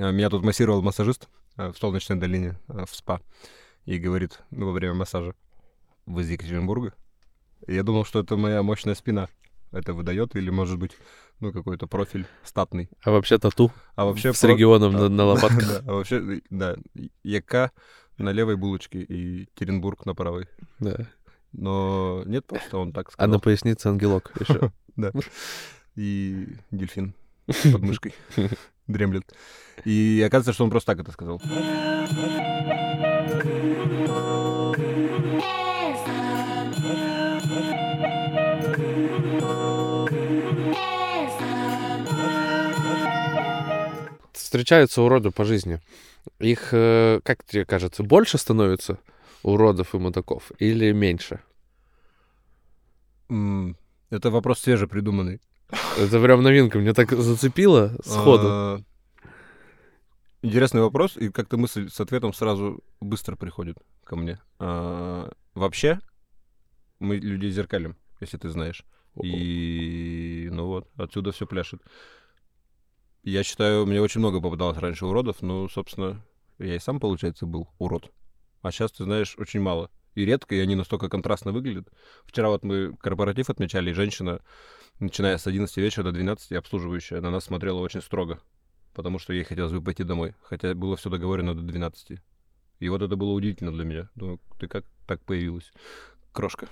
А, Меня тут массировал массажист а, в Солнечной долине, а, в СПА, и говорит, ну, во время массажа, вы из Екатеринбурга? И я думал, что это моя мощная спина это выдает, или, может быть, ну, какой-то профиль статный. А вообще тату А вообще... с про- регионом а, на, на лопатках. Да, а вообще, да, ЯК на левой булочке и Теренбург на правой. Да. Но нет, просто он так А на сказал. пояснице ангелок еще. Да. И дельфин под мышкой дремлет. И оказывается, что он просто так это сказал. Встречаются уроды по жизни. Их, э, как тебе кажется, больше становится уродов и мудаков или меньше? Это вопрос свежепридуманный. Это прям новинка, мне так зацепило сходу. А, Интересный вопрос, и как-то мысль с ответом сразу быстро приходит ко мне. А, Вообще, мы людей зеркалим, если ты знаешь. И, ну вот, отсюда все пляшет. Я считаю, мне очень много попадалось раньше уродов, ну, собственно, я и сам, получается, был урод. А сейчас, ты знаешь, очень мало. И редко, и они настолько контрастно выглядят. Вчера вот мы корпоратив отмечали, и женщина, начиная с 11 вечера до 12, обслуживающая, на нас смотрела очень строго. Потому что ей хотелось бы пойти домой. Хотя было все договорено до 12. И вот это было удивительно для меня. Думаю, ты как так появилась? Крошка.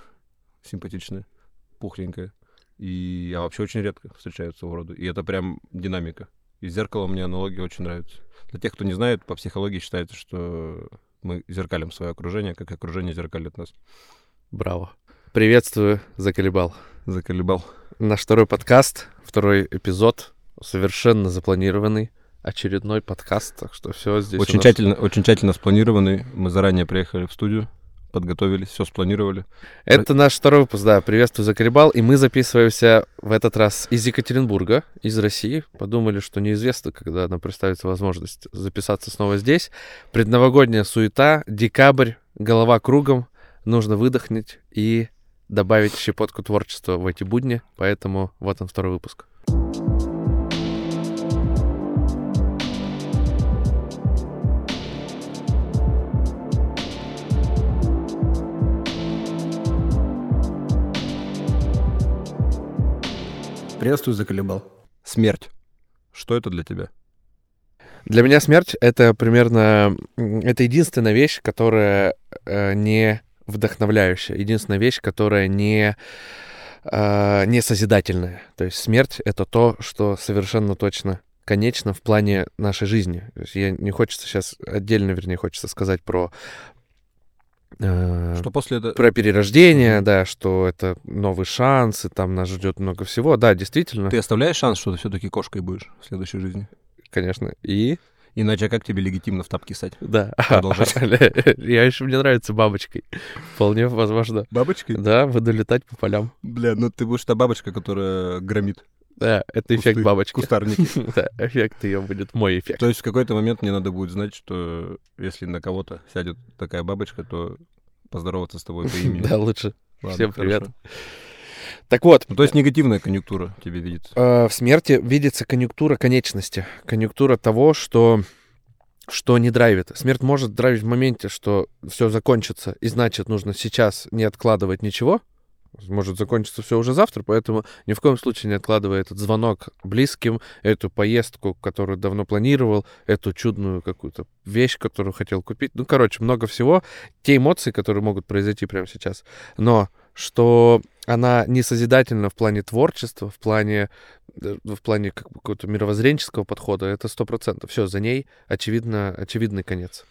Симпатичная. Пухленькая. И а вообще очень редко встречаются уроды. И это прям динамика. И зеркало мне аналогия очень нравится. Для тех, кто не знает, по психологии считается, что мы зеркалим свое окружение, как окружение зеркалит нас. Браво. Приветствую, заколебал. Заколебал. Наш второй подкаст, второй эпизод, совершенно запланированный, очередной подкаст, так что все здесь Очень нас- тщательно, очень тщательно спланированный. Мы заранее приехали в студию, подготовились, все спланировали. Это наш второй выпуск, да, приветствую, заколебал, и мы записываемся в этот раз из Екатеринбурга, из России. Подумали, что неизвестно, когда нам представится возможность записаться снова здесь. Предновогодняя суета, декабрь, голова кругом, нужно выдохнуть и добавить щепотку творчества в эти будни, поэтому вот он второй выпуск. Приветствую, заколебал. Смерть. Что это для тебя? Для меня смерть — это примерно... Это единственная вещь, которая э, не вдохновляющая, единственная вещь, которая не, э, не созидательная. То есть смерть — это то, что совершенно точно конечно в плане нашей жизни. То есть я не хочется сейчас, отдельно, вернее, хочется сказать про... э, Что после этого... про перерождение, да, что это новый шанс, и там нас ждет много всего. Да, действительно, Ты оставляешь шанс, что ты все-таки кошкой будешь в следующей жизни? конечно. И Иначе как тебе легитимно в тапки ссать? Да. Продолжать. Я еще мне нравится бабочкой. Вполне возможно. Бабочкой? Да, буду летать по полям. Бля, ну ты будешь та бабочка, которая громит Да, это эффект бабочки. кустарники. Да, эффект ее будет мой эффект. То есть в какой-то момент мне надо будет знать, что если на кого-то сядет такая бабочка, то поздороваться с тобой по имени. Да, лучше. Ладно, всем привет. хорошо. Так вот, Ну, то есть негативная конъюнктура тебе видится. э, в смерти видится конъюнктура конечности. Конъюнктура того, что что не драйвит. Смерть может драйвить в моменте, что все закончится, и значит, нужно сейчас не откладывать ничего. Может закончиться все уже завтра, поэтому ни в коем случае не откладывай этот звонок близким, эту поездку, которую давно планировал, эту чудную какую-то вещь, которую хотел купить. Ну, короче, много всего. Те эмоции, которые могут произойти прямо сейчас. Но что она не созидательна в плане творчества, в плане, э, в плане какого-то мировоззренческого подхода, это сто процентов. Все, за ней очевидно, очевидный конец.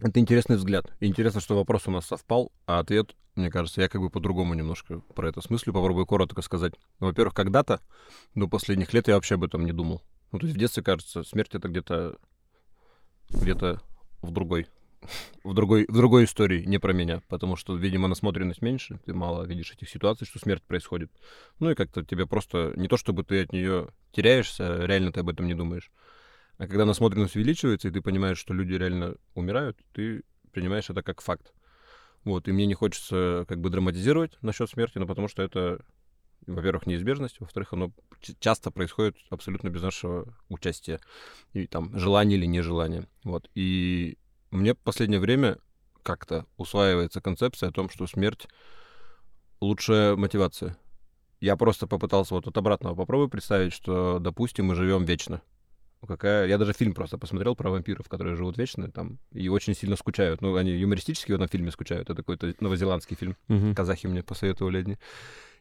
Это интересный взгляд. Интересно, что вопрос у нас совпал, а ответ, мне кажется, я как бы по-другому немножко про это смыслю. Попробую коротко сказать. Ну, во-первых, когда-то, до последних лет я вообще об этом не думал. Ну, то есть в детстве, кажется, смерть это где-то где-то в другой в другой, в другой истории, не про меня, потому что, видимо, насмотренность меньше, ты мало видишь этих ситуаций, что смерть происходит. Ну и как-то тебе просто, не то чтобы ты от нее теряешься, реально ты об этом не думаешь. А когда насмотренность увеличивается, и ты понимаешь, что люди реально умирают, ты принимаешь это как факт. Вот, и мне не хочется как бы драматизировать насчет смерти, но потому что это во-первых, неизбежность, во-вторых, оно часто происходит абсолютно без нашего участия и там желания или нежелания. Вот. И мне в последнее время как-то усваивается концепция о том, что смерть лучшая мотивация. Я просто попытался вот от обратного попробую представить, что, допустим, мы живем вечно. Какая... Я даже фильм просто посмотрел про вампиров, которые живут вечно там и очень сильно скучают. Ну, они юмористически в этом фильме скучают. Это какой-то новозеландский фильм. Мгм. Казахи мне посоветовали одни.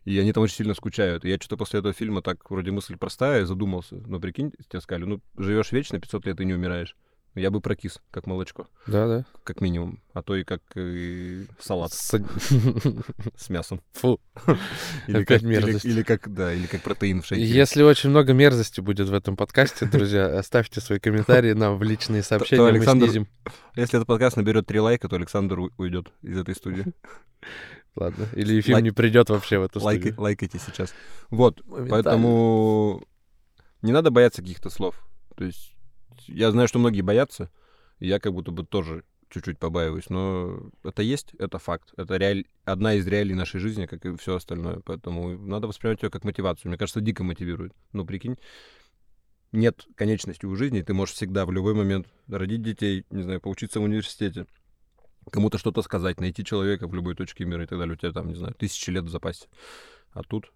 И они там очень сильно скучают. И я что-то после этого фильма так вроде мысль простая, задумался. Но прикинь, тебе сказали, ну, живешь вечно, 500 лет и не умираешь. Я бы прокис, как молочко, Да, да. как минимум. А то и как э, салат С- с мясом. Фу. Или Опять как, или, мерзость. или как, да, или как протеин в шейке. Если очень много мерзости будет в этом подкасте, друзья, оставьте свои комментарии нам в личные сообщения, мы Александр- снизим. Если этот подкаст наберет три лайка, то Александр уйдет из этой студии. Ладно. Или Ефим Лайк- не придет вообще в эту студию. лайкайте сейчас. Вот, поэтому не надо бояться каких-то слов. То есть я знаю, что многие боятся, и я как будто бы тоже чуть-чуть побаиваюсь, но это есть, это факт. Это реаль... одна из реалий нашей жизни, как и все остальное. Поэтому надо воспринимать ее как мотивацию. Мне кажется, дико мотивирует. Ну, прикинь, нет конечности у жизни, ты можешь всегда в любой момент родить детей, не знаю, поучиться в университете, кому-то что-то сказать, найти человека в любой точке мира и так далее. У тебя там, не знаю, тысячи лет в запасе. А тут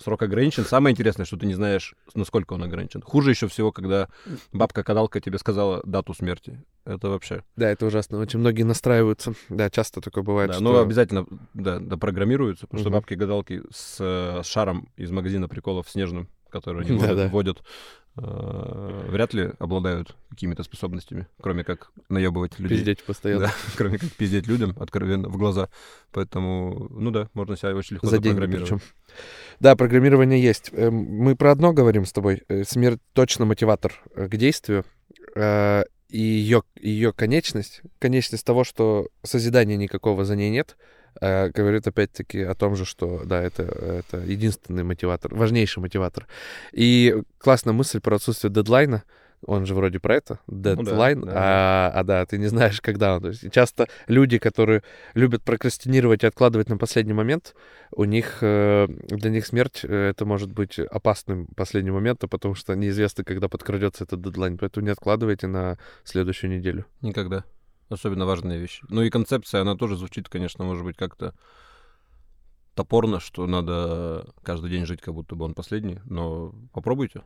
срок ограничен. Самое интересное, что ты не знаешь, насколько он ограничен. Хуже еще всего, когда бабка-кадалка тебе сказала дату смерти. Это вообще... Да, это ужасно. Очень многие настраиваются. Да, часто такое бывает, Да, что... но обязательно да, допрограммируются, потому что Мгм. бабки-гадалки с, э, с шаром из магазина приколов снежным, который они вводят, э, вряд ли обладают какими-то способностями, кроме как наебывать людей. Пиздеть постоянно. Да, кроме как пиздеть людям откровенно в глаза. Поэтому, ну да, можно себя очень легко За деньги запрограммировать. причем. Да, программирование есть. Эм, Мы про одно говорим с тобой. Э, Смерть точно мотиватор э, к действию. И ее, ее конечность, конечность того, что созидания никакого за ней нет, говорит опять-таки о том же, что да, это, это единственный мотиватор, важнейший мотиватор. И классная мысль про отсутствие дедлайна. Он же вроде про это, да, дедлайн, да, а, а да, ты не знаешь, когда он. То есть часто люди, которые любят прокрастинировать и откладывать на последний момент, у них, э, для них смерть, э, это может быть опасным последним моментом, потому что неизвестно, когда подкрадется этот дедлайн. Поэтому не откладывайте на следующую неделю. Никогда. Особенно важные вещи. Ну и концепция, она тоже звучит, конечно, может быть, как-то топорно, что надо каждый день жить, как будто бы он последний, но попробуйте.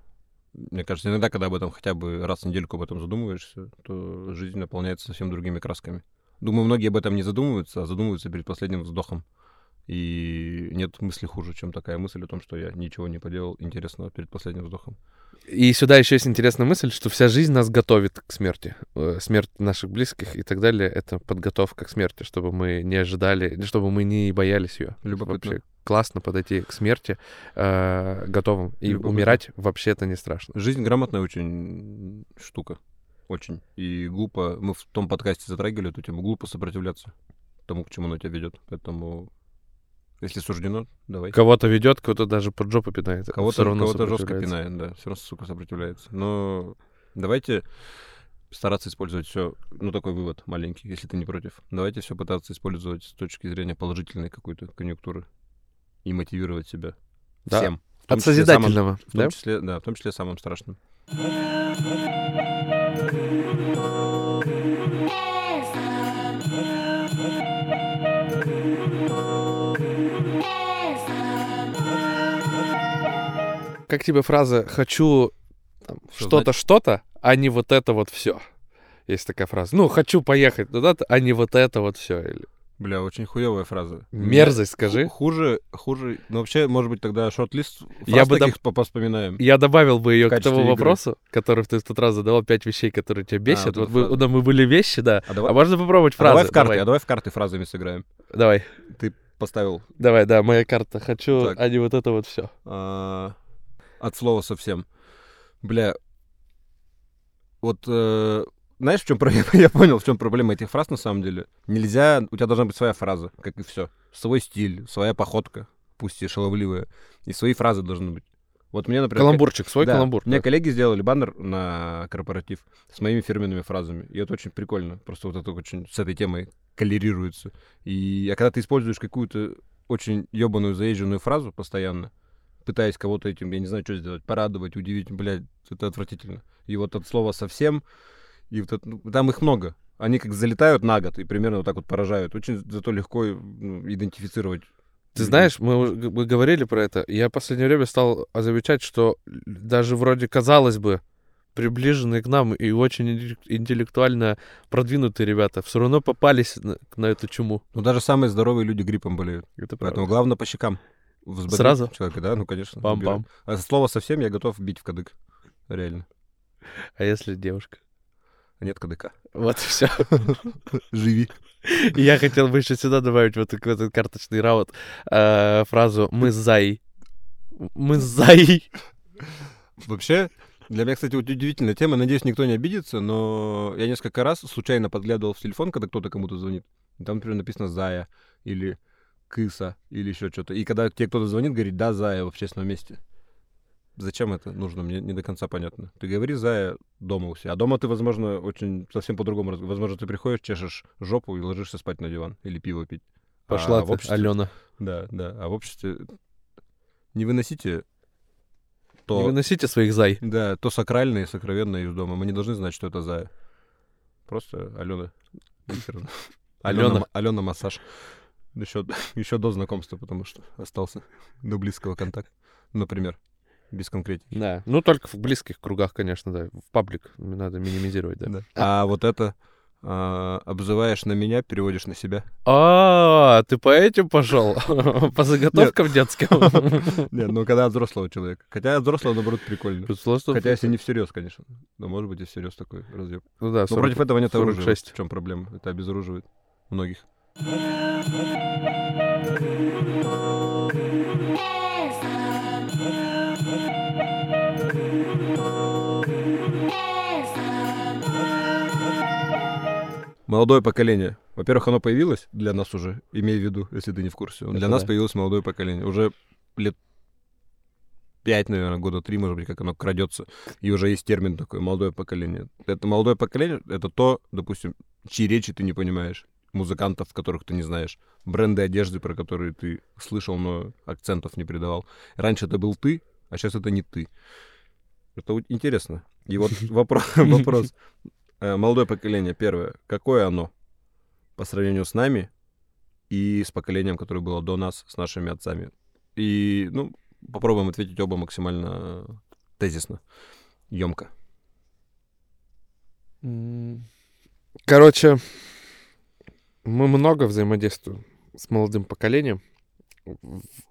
Мне кажется, иногда, когда об этом хотя бы раз в недельку об этом задумываешься, то жизнь наполняется совсем другими красками. Думаю, многие об этом не задумываются, а задумываются перед последним вздохом. И нет мысли хуже, чем такая мысль о том, что я ничего не поделал интересного перед последним вздохом. И сюда еще есть интересная мысль, что вся жизнь нас готовит к смерти. Э, Смерть наших близких и так далее — это подготовка к смерти, чтобы мы не ожидали, чтобы мы не боялись ее. Любопытно. Вообще классно подойти к смерти э, готовым. И Любопытно. умирать вообще-то не страшно. Жизнь грамотная очень штука. Очень. И глупо, мы в том подкасте затрагивали эту тему, глупо сопротивляться тому, к чему оно тебя ведет. Поэтому, если суждено, давай. Кого-то ведет, кого-то даже под жопу пинает. Кого-то, кого-то жестко пинает, да. Все равно, сука, сопротивляется. Но давайте стараться использовать все, ну, такой вывод маленький, если ты не против. Давайте все пытаться использовать с точки зрения положительной какой-то конъюнктуры и мотивировать себя Да. всем. От числе самым- созидательного, в том да? числе, да, в том числе самым страшным. Как тебе фраза «хочу там, Что что-то, что-то, а не вот это вот все»? Есть такая фраза. Ну, хочу поехать туда-то, а не вот это вот все. Или... Бля, очень хуевая фраза. Мерзость, скажи. Ху- Хуже, хуже. Ну, вообще, может быть, тогда шорт-лист Я бы таких по- поспоминаем. Я добавил бы ее к тому игры. вопросу, который ты в тот раз задавал, пять вещей, которые тебя бесят. вот вот эта мы, фраза. да, мы были вещи, да. А давай, А можно попробовать а давай фразы? в карты, Давай, а давай в карты фразами сыграем. давай, Ты поставил давай, да, моя карта. Хочу, Так. а не вот это вот все. а, от слова совсем. Бля, вот э, знаешь, в чем проблема? Я понял, в чем проблема этих фраз на самом деле. Нельзя, у тебя должна быть своя фраза, как и все. Свой стиль, своя походка, пусть и шаловливая, и свои фразы должны быть. Вот мне, например, Каламбурчик, свой Да, каламбур. Мне так. коллеги сделали баннер на корпоратив с моими фирменными фразами. И это очень прикольно. Просто вот это очень с этой темой коллерируется. И а когда ты используешь какую-то очень ебаную заезженную фразу постоянно, пытаясь кого-то этим, я не знаю, что сделать, порадовать, удивить, блядь, это отвратительно. И вот от слова совсем, и вот это, ну, там их много. Они как залетают на год и примерно вот так вот поражают. Очень зато легко ну, идентифицировать. Ты знаешь, мы, мы говорили про это. Я в последнее время стал замечать, что даже вроде, казалось бы, приближенные к нам и очень интеллек- интеллектуально продвинутые ребята все равно попались на, на эту чуму. Ну, даже самые здоровые люди гриппом болеют. Это Поэтому главное по щекам. Взбодрить Сразу? Человека, да, ну, конечно. Пам-пам. А слово совсем я готов бить в кадык. Реально. А если девушка? Нет кадыка. Вот и все. Живи. Я хотел бы еще сюда добавить в этот, в этот карточный раунд э, фразу «Мы с Заей». Мы с Заей. Вообще, для меня, кстати, вот удивительная тема. Надеюсь, никто не обидится, но я несколько раз случайно подглядывал в телефон, когда кто-то кому-то звонит. Там, например, написано «Зая» или «Кыса» или еще что-то. И когда тебе кто-то звонит, говорит «Да, Зая» в общественном месте. Зачем это нужно, мне не до конца понятно. Ты говори «Зая» дома у себя. А дома ты, возможно, очень совсем по-другому. раз- Возможно, ты приходишь, чешешь жопу и ложишься спать на диван или пиво пить. Пошла а в ты, обществе- Алена. Да, да. А в обществе не выносите Не то... выносите своих Зай. Да, то сакральное и сокровенное из дома. Мы не должны знать, что это за. Просто Алена. Викторовна. Алена. Алена, Алена массаж. Еще, еще до знакомства, потому что остался до близкого контакта. Например, без конкретики. Да. Ну, только в близких кругах, конечно, да. В паблик надо минимизировать, да. Да. А вот это а, обзываешь на меня, переводишь на себя. А, ты по этим пошел? По заготовкам детским? Нет, ну когда от взрослого человека. Хотя от взрослого, наоборот, прикольно. Хотя если не всерьез, конечно. Но может быть и всерьез такой разъеб. Ну да, Но 40 против этого нет оружия. 46. В чем проблема? Это обезоруживает многих. Молодое поколение. Во-первых, оно появилось для нас уже, имей в виду, если ты не в курсе. Для Это нас да. появилось молодое поколение. Уже лет пять, наверное, года три, может быть, как оно крадется. И уже есть термин такой, молодое поколение. Это молодое поколение, это то, допустим, чьи речи ты не понимаешь, музыкантов, которых ты не знаешь, бренды одежды, про которые ты слышал, но акцентов не придавал. Раньше это был ты, а сейчас это не ты. Это интересно. И вот вопро- вопрос. Э, Молодое поколение, первое. Какое оно по сравнению с нами и с поколением, которое было до нас, с нашими отцами? И, ну, попробуем ответить оба максимально тезисно, емко. Короче, мы много взаимодействуем с молодым поколением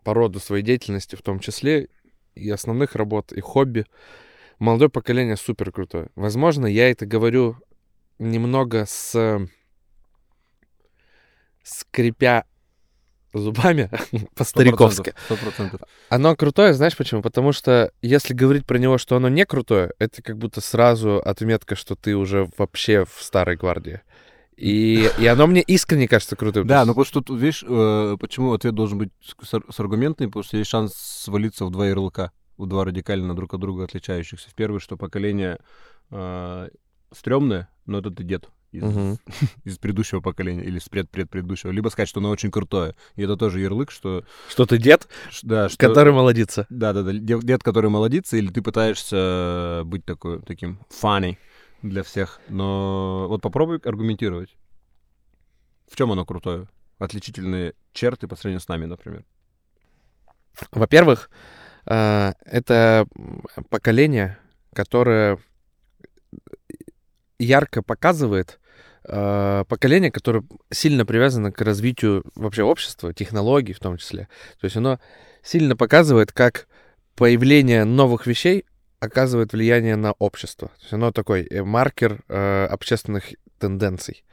по роду своей деятельности, в том числе и основных работ, и хобби. Молодое поколение супер крутое. Возможно, я это говорю немного с скрипя зубами по-стариковски. Оно крутое, знаешь почему? Потому что если говорить про него, что оно не крутое, это как будто сразу отметка, что ты уже вообще в старой гвардии. И, и оно мне искренне кажется крутым. Да, но потому что тут, видишь, э, почему ответ должен быть с, аргументами, потому что есть шанс свалиться в два ярлыка, в два радикально друг от друга отличающихся. В первое, что поколение э, стрёмное, но это ты дед из, Мгм. из предыдущего поколения или с предпредпредыдущего. Либо сказать, что оно очень крутое. И это тоже ярлык, что... Что ты дед, ш- Да, что... который молодится. Да-да-да, дед, дед, который молодится, или ты пытаешься быть такой, таким funny для всех. Но вот попробуй аргументировать. В чем оно крутое? Отличительные черты по сравнению с нами, например. Во-первых, э, это поколение, которое ярко показывает э, поколение, которое сильно привязано к развитию вообще общества, технологий в том числе. То есть оно сильно показывает, как появление новых вещей оказывает влияние на общество. То есть оно такой э, маркер э, общественных тенденций.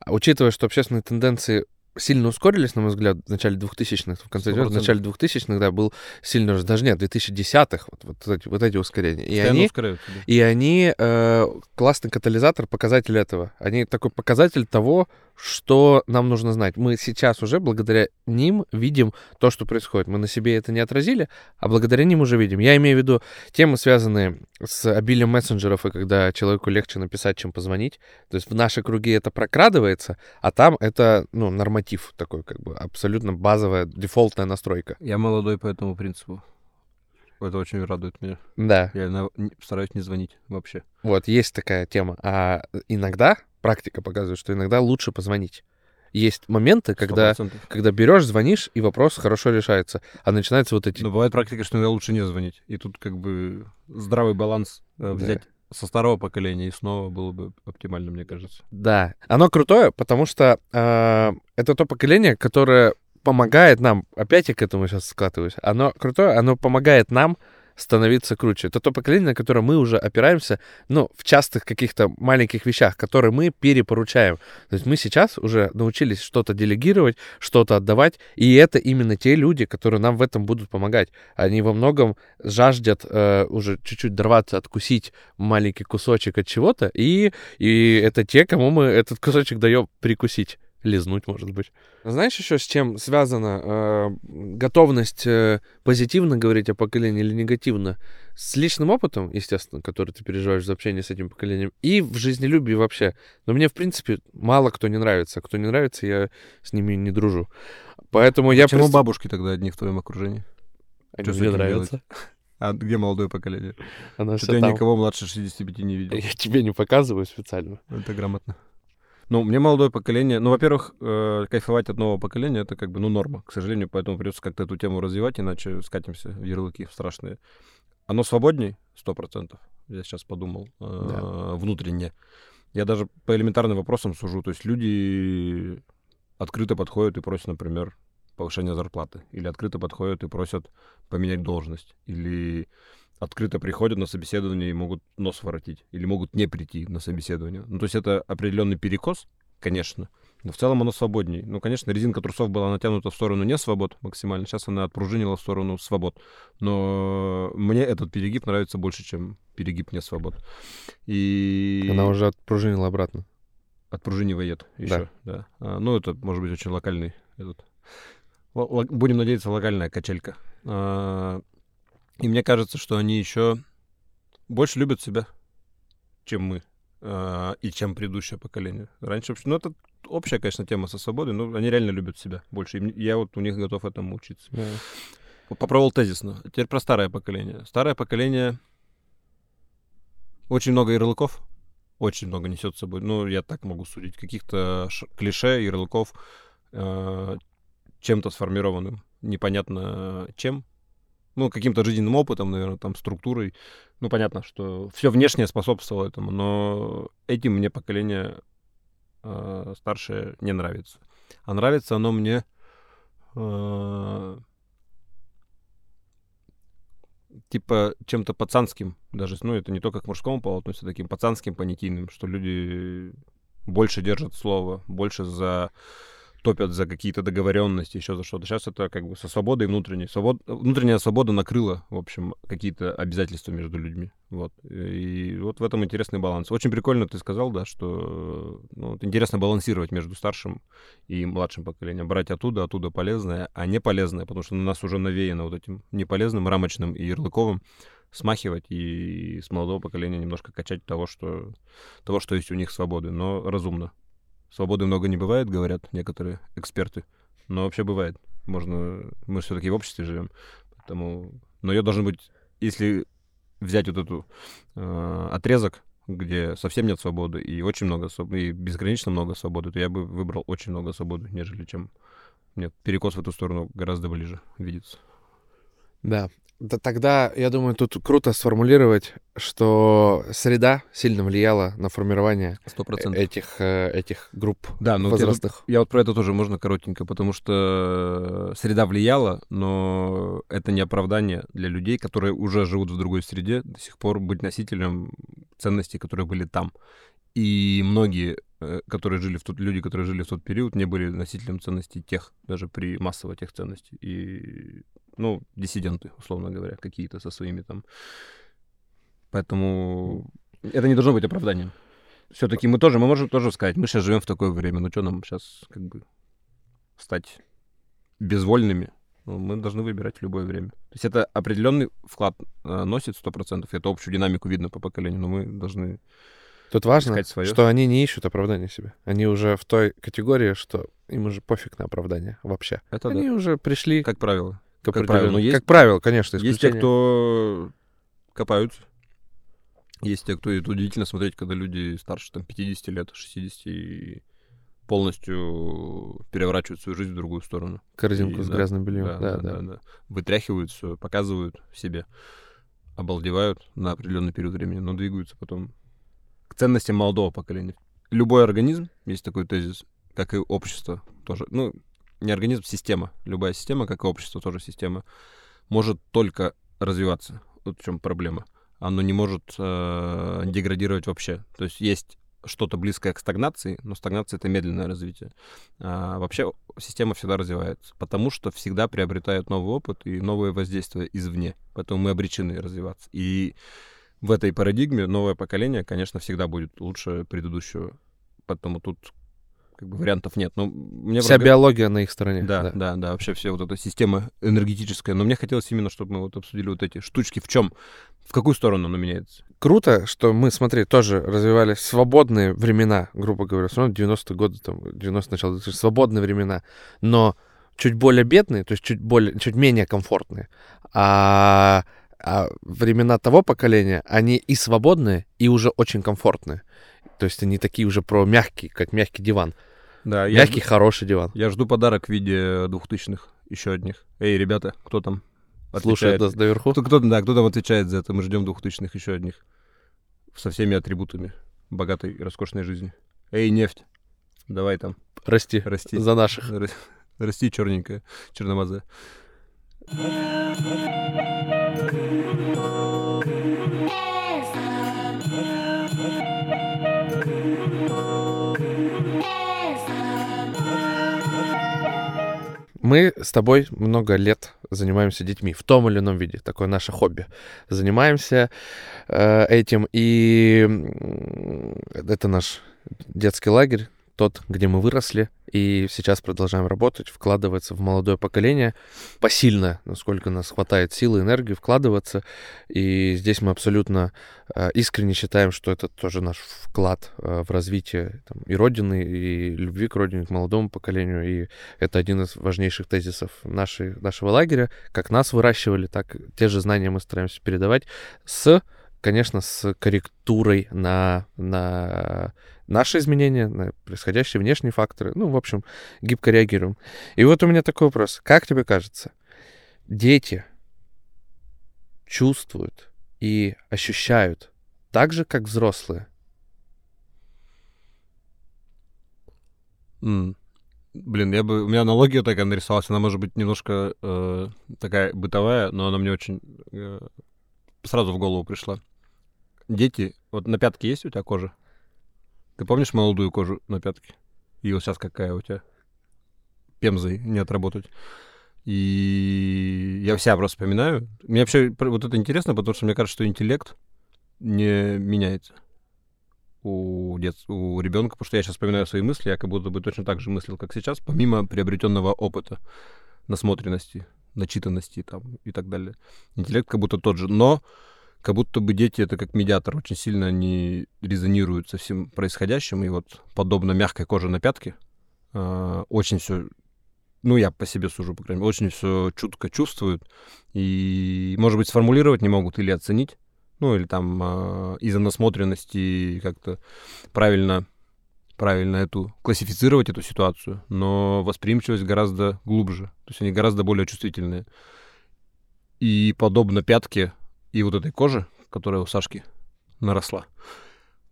А учитывая, что общественные тенденции сильно ускорились, на мой взгляд, в начале 2000-х, в конце 90-х, в 100%. начале 2000-х, да, был сильно, даже нет, 2010-х, вот, вот, эти, вот эти ускорения. И Постоянно они, ускоряются, да. и они э, классный катализатор, показатель этого. Они такой показатель того, что нам нужно знать. Мы сейчас уже благодаря ним видим то, что происходит. Мы на себе это не отразили, а благодаря ним уже видим. Я имею в виду темы, связанные с обилием мессенджеров, и когда человеку легче написать, чем позвонить. То есть в наши круги это прокрадывается, а там это, ну, норматив такой, как бы абсолютно базовая, дефолтная настройка. Я молодой по этому принципу. Это очень радует меня. Да. Я на- стараюсь не звонить вообще. Вот, есть такая тема. А иногда, практика показывает, что иногда лучше позвонить. Есть моменты, когда, 100%. когда берешь, звонишь, и вопрос хорошо решается. А начинаются вот эти... Но бывает практика, что иногда лучше не звонить. И тут как бы здравый баланс э, Да. Со старого поколения и снова было бы оптимально, мне кажется. Да, оно крутое, потому что э, это то поколение, которое помогает нам, опять я к этому сейчас скатываюсь, оно крутое, оно помогает нам становиться круче. Это то поколение, на которое мы уже опираемся, ну, в частых каких-то маленьких вещах, которые мы перепоручаем. То есть мы сейчас уже научились что-то делегировать, что-то отдавать, и это именно те люди, которые нам в этом будут помогать. Они во многом жаждет э, уже чуть-чуть дорваться, откусить маленький кусочек от чего-то, и, и это те, кому мы этот кусочек даем прикусить. Лизнуть, может быть. Знаешь еще, с чем связана э, готовность э, позитивно говорить о поколении или негативно? С личным опытом, естественно, который ты переживаешь в общении с этим поколением, и в жизнелюбии вообще. Но мне, в принципе, мало кто не нравится. Кто не нравится, я с ними не дружу. Поэтому я... Почему представ- бабушки тогда одни в твоем окружении? Они Что мне нравятся. А где молодое поколение? Она Что-то я там. никого младше 65 не видел. Я тебе не показываю специально. Это грамотно. Ну, мне молодое поколение... Ну, во-первых, э, кайфовать от нового поколения — это как бы, ну, норма. К сожалению, поэтому придется как-то эту тему развивать, иначе скатимся в ярлыки страшные. Оно свободней, сто процентов. Я сейчас подумал. э, Да. Внутренне. Я даже по элементарным вопросам сужу. То есть люди открыто подходят и просят, например, повышения зарплаты. Или открыто подходят и просят поменять должность. Или открыто приходят на собеседование и могут нос воротить. Или могут не прийти на собеседование. Ну, то есть это определенный перекос, конечно. Но в целом оно свободней. Ну, конечно, резинка трусов была натянута в сторону не свобод максимально. Сейчас она отпружинила в сторону свобод. Но мне этот перегиб нравится больше, чем перегиб не свобод. И Она уже отпружинила обратно. отпружинивает еще. Да. А, ну, это может быть очень локальный этот. Л- будем надеяться, локальная качелька. А, и мне кажется, что они еще больше любят себя, чем мы. а, и чем предыдущее поколение. Раньше вообще, ну это общая, конечно, тема со свободой, но они реально любят себя больше. И я вот у них готов этому учиться. Попробовал тезисно. Теперь про старое поколение. Старое поколение очень много ярлыков, очень много несет с собой. Ну, я так могу судить. Каких-то клише, ярлыков, э, чем-то сформированным, непонятно чем. Ну, каким-то жизненным опытом, наверное, там, структурой. Ну, понятно, что все внешнее способствовало этому, но этим мне поколение э, старшее не нравится. А нравится оно мне э, типа чем-то пацанским даже, ну это не только к мужскому полу относится, таким пацанским, понятийным, что люди больше держат слово, больше за топят за какие-то договоренности, еще за что-то. Сейчас это как бы со свободой внутренней. Свобод... Внутренняя свобода накрыла, в общем, какие-то обязательства между людьми. Вот. И вот в этом интересный баланс. Очень прикольно ты сказал, да, что ну, вот интересно балансировать между старшим и младшим поколением. Брать оттуда, оттуда полезное, а не полезное, потому что на нас уже навеяно вот этим неполезным, рамочным и ярлыковым смахивать и с молодого поколения немножко качать того, что, того, что есть у них свободы, но разумно. Свободы много не бывает, говорят некоторые эксперты, но вообще бывает. Можно, мы все-таки в обществе живем, поэтому, но ее должно быть, если взять вот эту э, отрезок, где совсем нет свободы и очень много и безгранично много свободы, то я бы выбрал очень много свободы, нежели чем нет, перекос в эту сторону гораздо ближе видится. Да. Да тогда, я думаю, тут круто сформулировать, что среда сильно влияла на формирование Сто процентов. этих, э, этих групп Да, ну вот я, возрастных. я вот про это тоже можно коротенько, потому что среда влияла, но это не оправдание для людей, которые уже живут в другой среде, до сих пор быть носителем ценностей, которые были там. И многие, э, которые жили в тот, люди, которые жили в тот период, не были носителем ценностей тех, даже при массово тех ценностей. И, ну, диссиденты, условно говоря, какие-то со своими там. Поэтому это не должно быть оправданием. Все-таки мы тоже, мы можем тоже сказать, мы сейчас живем в такое время, ну что нам сейчас как бы стать безвольными? Ну, мы должны выбирать в любое время. То есть это определенный вклад э, носит 100%, это общую динамику видно по поколению, но мы должны Тут важно, своё. что они не ищут оправдания себе. Они уже в той категории, что им уже пофиг на оправдание вообще. Это они да, уже пришли как правило. Как правило. Но есть, как правило, конечно, есть те, кто копаются. Есть те, кто это удивительно смотреть, когда люди старше там 50 лет, 60 и полностью переворачивают свою жизнь в другую сторону. Корзинку И, с да, грязным бельем. Да, да, да. да, да. Вытряхивают все, показывают себе, обалдевают на определенный период времени, но двигаются потом к ценностям молодого поколения. Любой организм, есть такой тезис, как и общество тоже. Ну, не организм, система. Любая система, как и общество, тоже система, может только развиваться. Вот в чем проблема. Оно не может э, деградировать вообще. То есть есть что-то близкое к стагнации, но стагнация — это медленное развитие. А вообще система всегда развивается, потому что всегда приобретает новый опыт и новые воздействия извне. Поэтому мы обречены развиваться. И в этой парадигме новое поколение, конечно, всегда будет лучше предыдущего. Поэтому тут как бы вариантов нет. Но мне Вся правда- биология на их стороне. да, да, да, вообще вся вот эта система энергетическая. Но мне хотелось именно, чтобы мы вот обсудили вот эти штучки. В чем, в какую сторону оно меняется? Круто, что мы, смотри, тоже развивали свободные времена, грубо говоря, все равно 90-е годы, там, 90 начало 2000 свободные времена, но чуть более бедные, то есть чуть более, чуть менее комфортные. А, а времена того поколения, они и свободные, и уже очень комфортные. То есть они такие уже про мягкий, как мягкий диван. Да, я, Мягкий, хороший диван. я жду подарок в виде двухтысячных еще одних. Эй, ребята, кто там? Слушает отвечает? нас доверху. Кто, кто, да, кто там отвечает за это? Мы ждем двухтысячных еще одних. Со всеми атрибутами богатой и роскошной жизни. Эй, нефть, давай там, Расти. расти. За наших. Ра- Расти черненькая, черномазая. Мы с тобой много лет занимаемся детьми в том или ином виде. Такое наше хобби. Занимаемся э, этим. И это наш детский лагерь, тот, где мы выросли. И сейчас продолжаем работать, вкладываться в молодое поколение. Посильно, насколько нас хватает силы, энергии, вкладываться. И здесь мы абсолютно э, искренне считаем, что это тоже наш вклад э, в развитие там, и Родины, и любви к Родине, к молодому поколению. И это один из важнейших тезисов нашей, нашего лагеря. Как нас выращивали, так те же знания мы стараемся передавать с, конечно, с корректурой на, на наши изменения, на происходящие внешние факторы. Ну, в общем, гибко реагируем. И вот у меня такой вопрос. Как тебе кажется, дети чувствуют и ощущают так же, как взрослые? М. Блин, я бы... У меня аналогия такая нарисовалась. Она может быть немножко э, такая бытовая, но она мне очень э, сразу в голову пришла. Дети... Вот на пятке есть у тебя кожа? Ты помнишь молодую кожу на пятке? И вот сейчас какая у тебя? Пемзой не отработать. И я вся просто вспоминаю. Мне вообще вот это интересно, потому что мне кажется, что интеллект не меняется у, дет... у ребенка, потому что я сейчас вспоминаю свои мысли, я как будто бы точно так же мыслил, как сейчас, помимо приобретенного опыта, насмотренности, начитанности там, и так далее. Интеллект как будто тот же, но как будто бы дети это как медиатор, очень сильно они резонируют со всем происходящим, и вот подобно мягкой коже на пятке, а, очень все, ну я по себе сужу, по крайней мере, очень все чутко чувствуют, и, может быть, сформулировать не могут или оценить, ну или там а, из-за насмотренности как-то правильно правильно эту классифицировать эту ситуацию, но восприимчивость гораздо глубже, то есть они гораздо более чувствительные. И подобно пятке и вот этой коже, которая у Сашки наросла,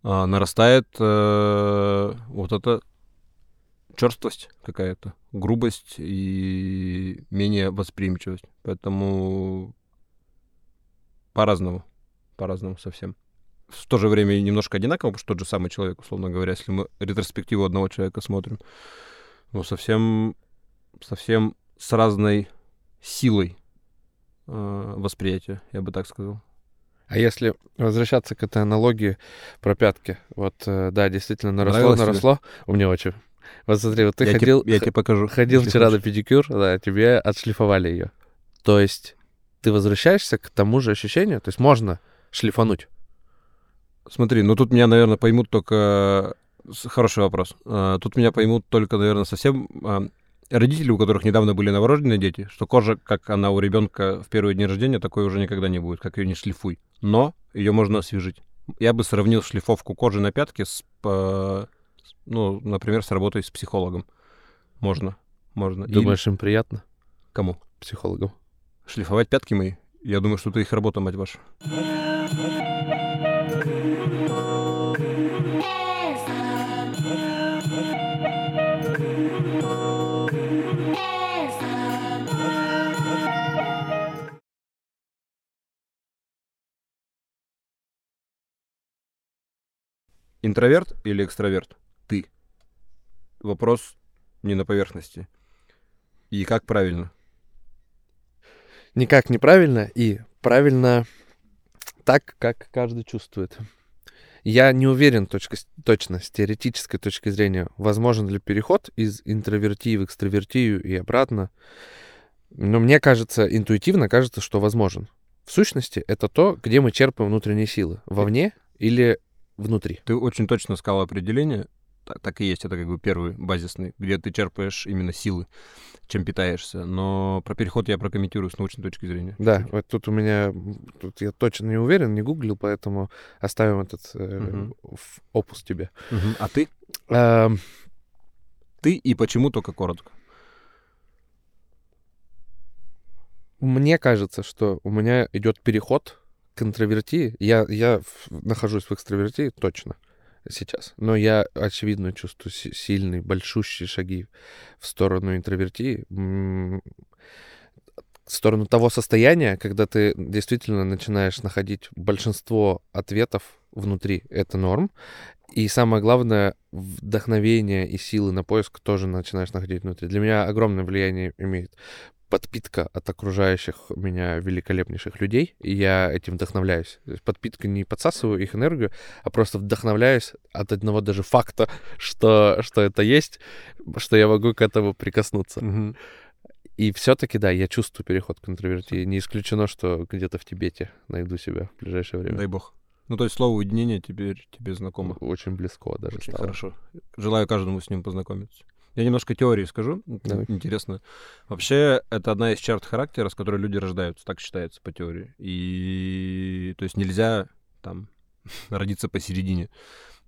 а, нарастает э, вот эта черствость какая-то, грубость и менее восприимчивость. Поэтому по-разному, по-разному совсем. В то же время немножко одинаково, потому что тот же самый человек, условно говоря, если мы ретроспективу одного человека смотрим, но совсем, совсем с разной силой восприятия, я бы так сказал. А если возвращаться к этой аналогии про пятки, вот, э, да, действительно, наросло, Нравилось тебе? наросло. У меня очень. Вот смотри, вот ты я ходил, тебе, я тебе покажу. ходил если вчера хочешь. на педикюр, да, тебе отшлифовали ее. То есть ты возвращаешься к тому же ощущению, то есть можно шлифануть. Смотри, ну тут меня, наверное, поймут только... с- Хороший вопрос. Тут меня поймут только, наверное, совсем а, родители, у которых недавно были новорожденные дети, что кожа, как она у ребенка в первые дни рождения, такой уже никогда не будет, как ее не шлифуй. Но ее можно освежить. Я бы сравнил шлифовку кожи на пятке с, по- ну, например, с работой с психологом. Можно, можно. Или- Думаешь, им приятно, Кому? психологам? Шлифовать пятки мои? Я думаю, что это их работа, мать ваша. Интроверт или экстраверт? Ты. Вопрос не на поверхности. И как правильно? Никак неправильно и правильно так, как каждый чувствует. Я не уверен точка, точно с теоретической точки зрения, возможен ли переход из интровертии в экстравертию и обратно. Но мне кажется, интуитивно кажется, что возможен. В сущности, это то, где мы черпаем внутренние силы. Вовне или внутри. Ты очень точно сказал определение. Так, так и есть, это как бы первый базисный, где ты черпаешь именно силы, чем питаешься. Но про переход я прокомментирую с научной точки зрения. Да, вот тут у меня, тут я точно не уверен, не гуглил, поэтому оставим этот э, в- опус тебе. Мгм. А ты? Эм, Ты и почему только коротко? Мне кажется, что у меня идет переход к интровертии. Я, я нахожусь в экстравертии точно сейчас, но я, очевидно, чувствую си- сильные, большущие шаги в сторону интровертии, в сторону того состояния, когда ты действительно начинаешь находить большинство ответов внутри. Это норм. И самое главное, вдохновение и силы на поиск тоже начинаешь находить внутри. Для меня огромное влияние имеет подпитка от окружающих меня великолепнейших людей, и я этим вдохновляюсь. То есть подпитка не подсасываю их энергию, а просто вдохновляюсь от одного даже факта, что, что это есть, что я могу к этому прикоснуться. И все-таки, да, я чувствую переход к интровертии. Не исключено, что где-то в Тибете найду себя в ближайшее время. Дай бог. Ну, то есть слово уединение теперь тебе знакомо. Очень близко даже Очень стало. хорошо. Желаю каждому с ним познакомиться. Я немножко теории скажу. Давай. Интересно. Вообще, это одна из черт характера, с которой люди рождаются, так считается по теории. И то есть нельзя там родиться посередине.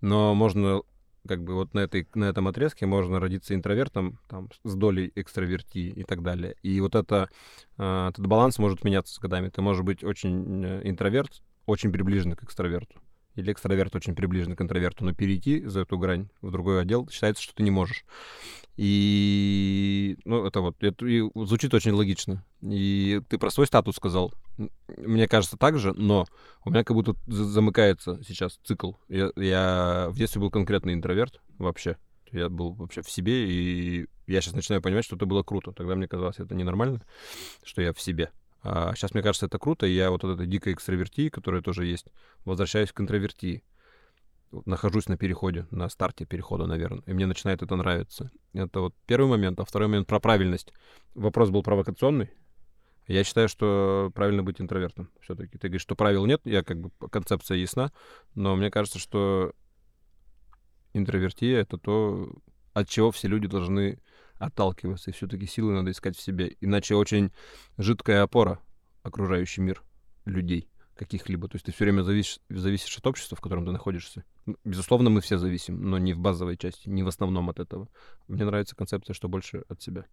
Но можно как бы вот на, этой, на этом отрезке можно родиться интровертом там, с долей экстравертии и так далее. И вот это, а, этот баланс может меняться с годами. Ты можешь быть очень э, интроверт, очень приближенный к экстраверту. Или экстраверт очень приближен к интроверту, но перейти за эту грань в другой отдел считается, что ты не можешь. И, ну, это вот, это и звучит очень логично. И ты про свой статус сказал. Мне кажется так же, но у меня как будто за- замыкается сейчас цикл. Я, я в детстве был конкретный интроверт вообще. Я был вообще в себе, и я сейчас начинаю понимать, что это было круто. Тогда мне казалось, это ненормально, что я в себе. А сейчас мне кажется, это круто, и я вот от этой дикой экстравертии, которая тоже есть, возвращаюсь к интровертии. Нахожусь на переходе, на старте перехода, наверное, и мне начинает это нравиться. Это вот первый момент. А второй момент про правильность. Вопрос был провокационный. Я считаю, что правильно быть интровертом все-таки. Ты говоришь, что правил нет, я как бы концепция ясна, но мне кажется, что интровертия — это то, от чего все люди должны отталкиваться, и все-таки силы надо искать в себе. Иначе очень жидкая опора окружающий мир людей каких-либо. То есть ты все время зависишь, зависишь от общества, в котором ты находишься. Ну, Безусловно, мы все зависим, но не в базовой части, не в основном от этого. Мне нравится концепция, что больше от себя.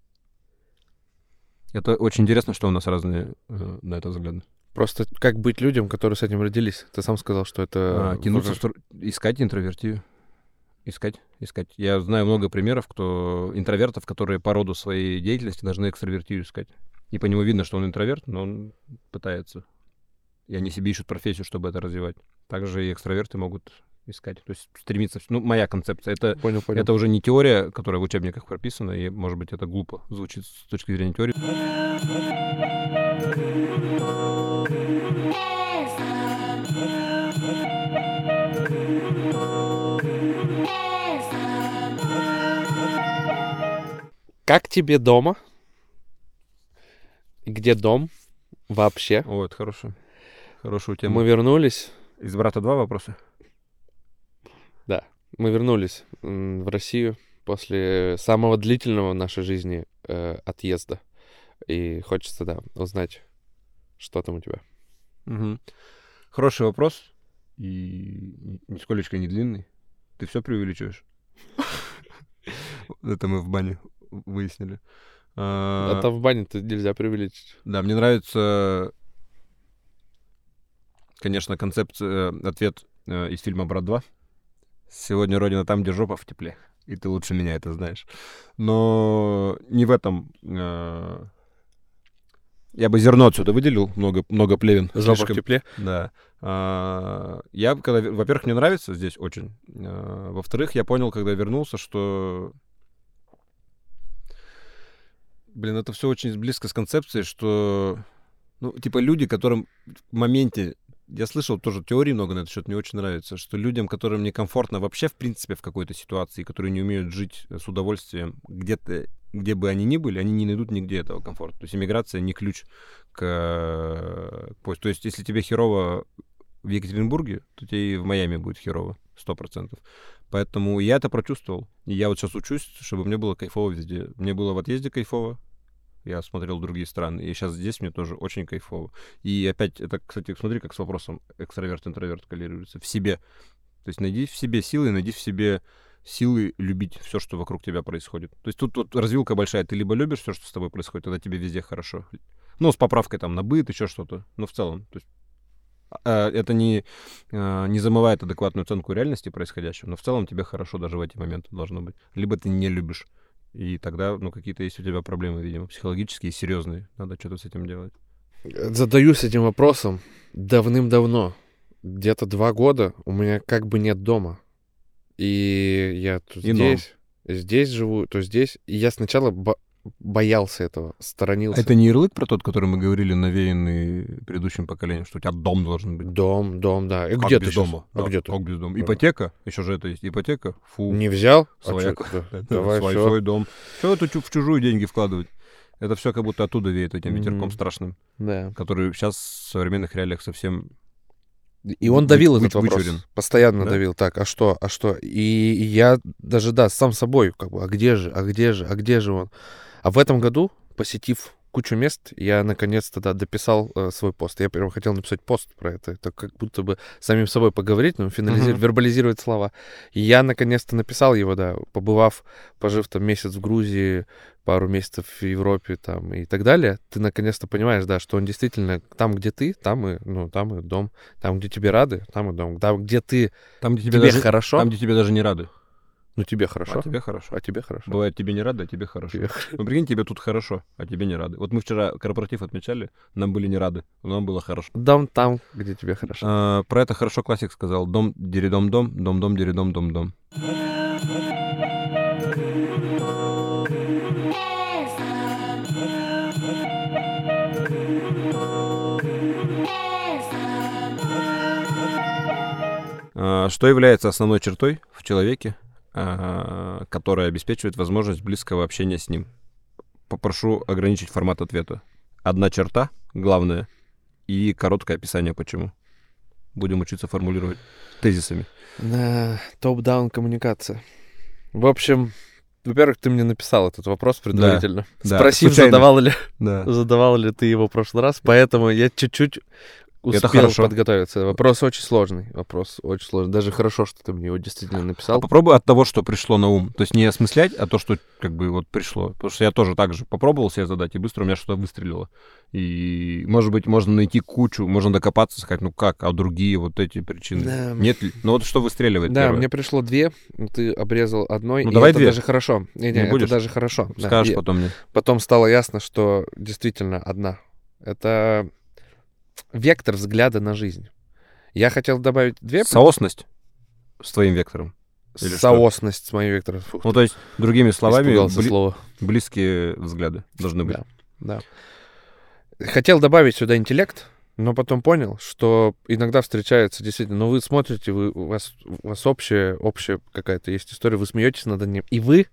Это очень интересно, что у нас разные э, на это взгляды. Просто как быть людям, которые с этим родились? Ты сам сказал, что это... А, тянуться, в стор- искать интровертию. Искать, искать. Я знаю много примеров, кто интровертов, которые по роду своей деятельности должны экстравертию искать. И по нему видно, что он интроверт, но он пытается. И они себе ищут профессию, чтобы это развивать. Также и экстраверты могут искать. То есть стремиться... Ну, моя концепция. Это, Понял, понял. это уже не теория, которая в учебниках прописана, и, может быть, это глупо звучит с точки зрения теории. Как тебе дома? Где дом вообще? О, это хорошая, хорошая тема. Мы вернулись, Из брата два вопроса. мы вернулись в Россию после самого длительного в нашей жизни э, отъезда. И хочется, да, узнать, что там у тебя. Мгм. Хороший вопрос. И нисколечко не длинный. Ты все преувеличиваешь? Это мы в бане выяснили. А, А там в бане-то нельзя преувеличить. Да, мне нравится, конечно, концепция, э, ответ э, из фильма «Брат 2». Сегодня Родина там, где жопа в тепле. И ты лучше меня это знаешь. Но не в этом... э, Я бы зерно отсюда выделил, много, много плевен. Жопа в Слишком- тепле. Да. А, Я, когда, во-первых, мне нравится здесь очень. Во-вторых, я понял, когда вернулся, что... Блин, это все очень близко с концепцией, что... Ну, типа люди, которым в моменте... Я слышал тоже теории много на этот счет, мне очень нравится, что людям, которым некомфортно вообще, в принципе, в какой-то ситуации, которые не умеют жить с удовольствием где-то, где бы они ни были, они не найдут нигде этого комфорта. То есть иммиграция не ключ к, поиску. То есть если тебе херово в Екатеринбурге, то тебе и в Майами будет херово, сто процентов. Поэтому я это прочувствовал. И я вот сейчас учусь, чтобы мне было кайфово везде. Мне было в отъезде кайфово, я смотрел другие страны, и сейчас здесь мне тоже очень кайфово. И опять, это, кстати, смотри, как с вопросом экстраверт-интроверт коллерируется. В себе. То есть найди в себе силы, найди в себе силы любить все, что вокруг тебя происходит. То есть тут, тут развилка большая. Ты либо любишь все, что с тобой происходит, тогда тебе везде хорошо. Ну, с поправкой там на быт, еще что-то. Но в целом. То есть, это не, а, не замывает адекватную оценку реальности происходящего, но в целом тебе хорошо даже в эти моменты должно быть. Либо ты не любишь. И тогда, ну, какие-то есть у тебя проблемы, видимо, психологические, серьезные. Надо что-то с этим делать. Задаюсь этим вопросом давным-давно. Где-то два года у меня как бы нет дома. И я то И здесь, здесь живу, то здесь. И я сначала боялся этого, сторонился. Это не ярлык про тот, который мы говорили, навеянный предыдущим поколением, что у тебя дом должен быть? Дом, дом, да. И Как где без ты щас? дома? А Да, где ты? Как без дома? Да. Ипотека? Еще же это есть. Ипотека? Фу. Не взял? А Своя- чё- да, Да, Давай свой, всё. свой дом. Что это в чужую деньги вкладывать? Это все как будто оттуда веет этим ветерком Мгм. страшным, Да. который сейчас в современных реалиях совсем... И он давил вы- этот вопрос. вычурен. Постоянно Да? давил. Так, а что, а что? И я даже, да, сам собой, как бы, а где же, а где же, а где же он? А в этом году, посетив кучу мест, я наконец-то, да, дописал э, свой пост. Я первым хотел написать пост про это. Это как будто бы самим собой поговорить, но финализировать, Мгм. вербализировать слова. И я наконец-то написал его, да, побывав, пожив там месяц в Грузии, пару месяцев в Европе там и так далее, ты наконец-то понимаешь, да, что он действительно там, где ты, там и, ну, там и дом. Там, где тебе рады, там и дом. Там, где ты, Там, где тебе, тебе, даже, хорошо, там, где тебе даже не рады. Ну, тебе хорошо. А тебе хорошо. А тебе хорошо. Бывает, тебе не рады, а тебе хорошо. Тебе Ну, прикинь, тебе тут хорошо, а тебе не рады. Вот мы вчера корпоратив отмечали, нам были не рады, но нам было хорошо. Дом там, где тебе хорошо. А, про это хорошо классик сказал. Дом, деридом, дом, дом, дом, деридом, дом, дом. А, Что является основной чертой в человеке, которая обеспечивает возможность близкого общения с ним? Попрошу ограничить формат ответа. Одна черта, главное, и короткое описание почему. Будем учиться формулировать тезисами. Да, топ-даун коммуникация. В общем, во-первых, ты мне написал этот вопрос предварительно. да, Спросив, случайно. задавал ли, Да. задавал ли ты его в прошлый раз, поэтому я чуть-чуть успел хорошо. подготовиться. Вопрос очень сложный. Вопрос очень сложный. Даже хорошо, что ты мне его действительно А написал. попробуй от того, что пришло на ум. То есть не осмыслять, а то, что как бы вот пришло. Потому что я тоже так же попробовал себе задать, и быстро у меня что-то выстрелило. И, может быть, можно найти кучу, можно докопаться, сказать, ну как, а другие вот эти причины. Да. Нет ли? Ну вот что выстреливает Да, первое? мне пришло две, ты обрезал одной, Ну, и давай это две. даже хорошо. Не, не, Не это будешь? даже хорошо. Да, Скажешь и потом мне. Потом стало ясно, что действительно одна. Это вектор взгляда на жизнь. Я хотел добавить две. Соосность с твоим вектором. или что? Соосность с моим вектором. Фух, Ну, то есть, другими словами, бли- слова. близкие взгляды должны быть. Да, да. Хотел добавить сюда интеллект, но потом понял, что иногда встречается действительно, ну вы смотрите, вы, у, вас, у вас общая, общая какая-то есть история, вы смеетесь над ним, и вы